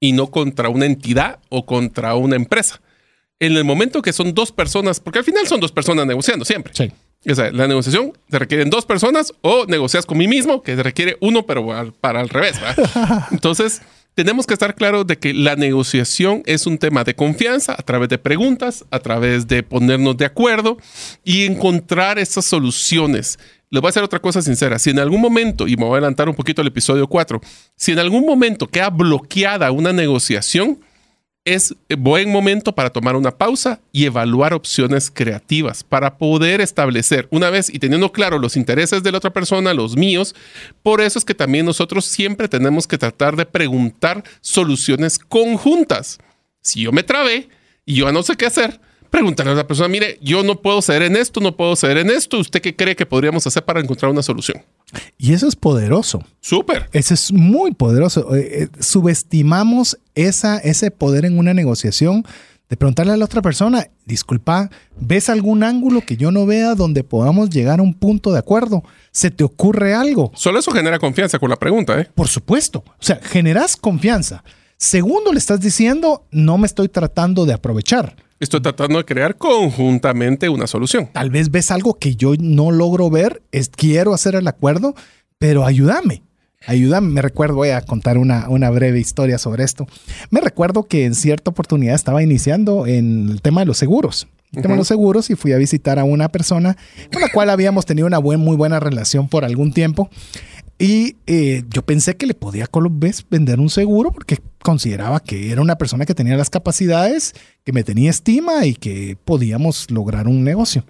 y no contra una entidad o contra una empresa. En el momento que son dos personas, porque al final son dos personas negociando siempre. Sí. O sea, la negociación se requieren dos personas o negocias con mí mismo, que se requiere uno, pero para al revés. *laughs* Entonces, tenemos que estar claros de que la negociación es un tema de confianza a través de preguntas, a través de ponernos de acuerdo y encontrar esas soluciones. Les voy a hacer otra cosa sincera. Si en algún momento, y me voy a adelantar un poquito al episodio 4, si en algún momento queda bloqueada una negociación, es buen momento para tomar una pausa y evaluar opciones creativas para poder establecer una vez y teniendo claro los intereses de la otra persona, los míos. Por eso es que también nosotros siempre tenemos que tratar de preguntar soluciones conjuntas. Si yo me trabé y yo no sé qué hacer, preguntarle a la persona, mire, yo no puedo ceder en esto, no puedo ceder en esto, ¿usted qué cree que podríamos hacer para encontrar una solución? Y eso es poderoso. Súper. Eso es muy poderoso. Eh, eh, subestimamos esa, ese poder en una negociación de preguntarle a la otra persona, disculpa, ¿ves algún ángulo que yo no vea donde podamos llegar a un punto de acuerdo? ¿Se te ocurre algo? Solo eso genera confianza con la pregunta, ¿eh? Por supuesto. O sea, generas confianza. Segundo, le estás diciendo, no me estoy tratando de aprovechar Estoy tratando de crear conjuntamente una solución. Tal vez ves algo que yo no logro ver, es, quiero hacer el acuerdo, pero ayúdame. Ayúdame, me recuerdo, voy a contar una, una breve historia sobre esto. Me recuerdo que en cierta oportunidad estaba iniciando en el tema de los seguros. El tema de los seguros y fui a visitar a una persona con la cual habíamos tenido una muy buena relación por algún tiempo. Y eh, yo pensé que le podía vez vender un seguro porque consideraba que era una persona que tenía las capacidades, que me tenía estima y que podíamos lograr un negocio.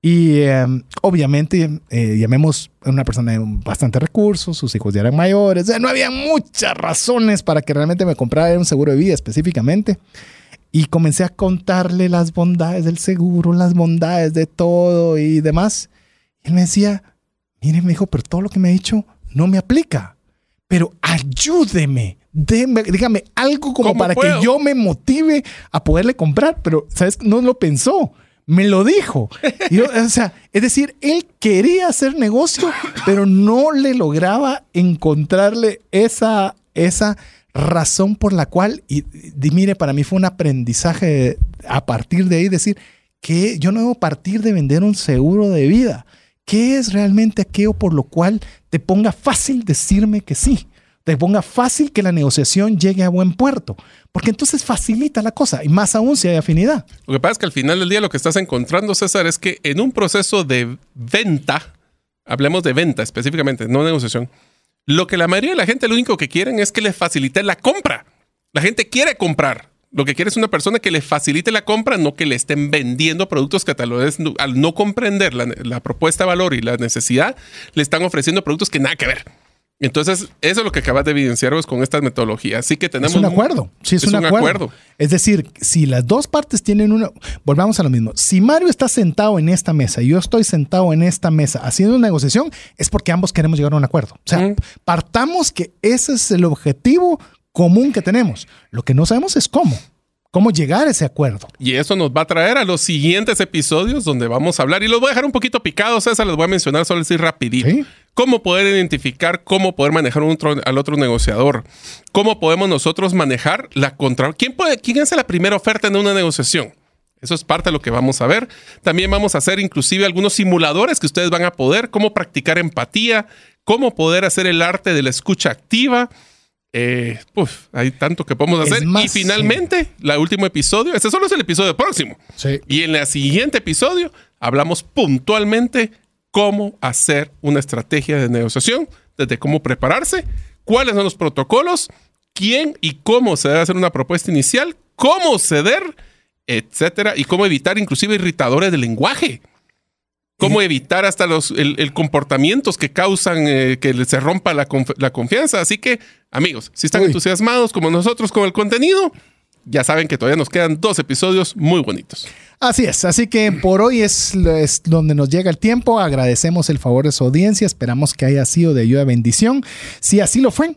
Y em, obviamente, eh, llamemos a una persona de bastante recursos, sus hijos ya eran mayores, no había muchas razones para que realmente me comprara un seguro de vida específicamente. Y comencé a contarle las bondades del seguro, las bondades de todo y demás. Y él me decía, mire, me dijo, pero todo lo que me ha dicho no me aplica. Pero ayúdeme, dígame algo como para que yo me motive a poderle comprar. Pero, ¿sabes? No lo pensó, me lo dijo. o sea, es decir, él quería hacer negocio, pero no le lograba encontrarle esa, esa razón por la cual, y, y, mire, para mí fue un aprendizaje a partir de ahí, decir que yo no debo partir de vender un seguro de vida. ¿Qué es realmente aquello por lo cual te ponga fácil decirme que sí? Te ponga fácil que la negociación llegue a buen puerto. Porque entonces facilita la cosa y más aún si hay afinidad. Lo que pasa es que al final del día lo que estás encontrando, César, es que en un proceso de venta, hablemos de venta específicamente, no negociación, lo que la mayoría de la gente lo único que quieren es que le facilite la compra. La gente quiere comprar. Lo que quiere es una persona que le facilite la compra, no que le estén vendiendo productos que tal vez al no comprender la, propuesta de valor y la necesidad, le están ofreciendo productos que nada que ver. Entonces, eso es lo que acabas de evidenciar con estas metodologías. Así que tenemos... Es un acuerdo. Sí, es, un, acuerdo. Es decir, si las dos partes tienen una... Volvamos a lo mismo. Si Mario está sentado en esta mesa y yo estoy sentado en esta mesa haciendo una negociación, es porque ambos queremos llegar a un acuerdo. O sea, partamos que ese es el objetivo común que tenemos. Lo que no sabemos es cómo cómo llegar a ese acuerdo. Y eso nos va a traer a los siguientes episodios donde vamos a hablar, y los voy a dejar un poquito picados, esas les voy a mencionar solo así rapidito. Cómo poder identificar, cómo poder manejar al otro negociador, cómo podemos nosotros manejar la contra... ¿Quién, puede, ¿Quién hace la primera oferta en una negociación? Eso es parte de lo que vamos a ver. También vamos a hacer inclusive algunos simuladores que ustedes van a poder, cómo practicar empatía, cómo poder hacer el arte de la escucha activa, eh, hay tanto que podemos hacer. y finalmente, el último episodio, este solo es el episodio próximo. Y en el siguiente episodio hablamos puntualmente cómo hacer una estrategia de negociación, desde cómo prepararse, cuáles son los protocolos, quién y cómo se debe hacer una propuesta inicial, cómo ceder, etcétera, y cómo evitar inclusive irritadores del lenguaje cómo evitar hasta los el, comportamientos que causan eh, que se rompa la, confianza. Así que, amigos, si están entusiasmados como nosotros con el contenido, ya saben que todavía nos quedan dos episodios muy bonitos. Así es, así que por hoy es, es, donde nos llega el tiempo. Agradecemos el favor de su audiencia, esperamos que haya sido de ayuda y bendición. Si así lo fue,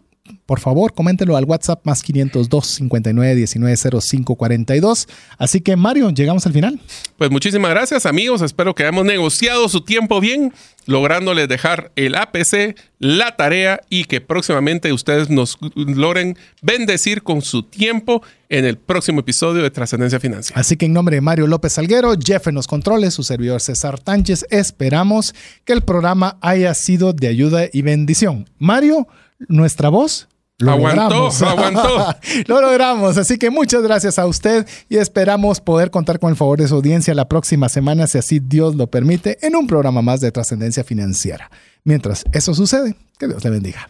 por favor, coméntelo al WhatsApp más 502 59 19 05 42. Así que, Mario, llegamos al final. Pues muchísimas gracias, amigos. Espero que hayamos negociado su tiempo bien, lográndoles dejar el APC, la tarea y que próximamente ustedes nos logren bendecir con su tiempo en el próximo episodio de Trascendencia Financiera. Así que en nombre de Mario López Salguero, Jeff en los controles, su servidor César Tánchez, esperamos que el programa haya sido de ayuda y bendición. Mario, nuestra voz lo aguantó, logramos. aguantó. *laughs* lo logramos. Así que muchas gracias a usted y esperamos poder contar con el favor de su audiencia la próxima semana, si así Dios lo permite, en un programa más de trascendencia financiera. Mientras eso sucede, que Dios le bendiga.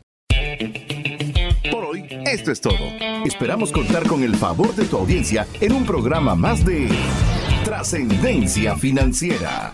Por hoy, esto es todo. Esperamos contar con el favor de tu audiencia en un programa más de trascendencia financiera.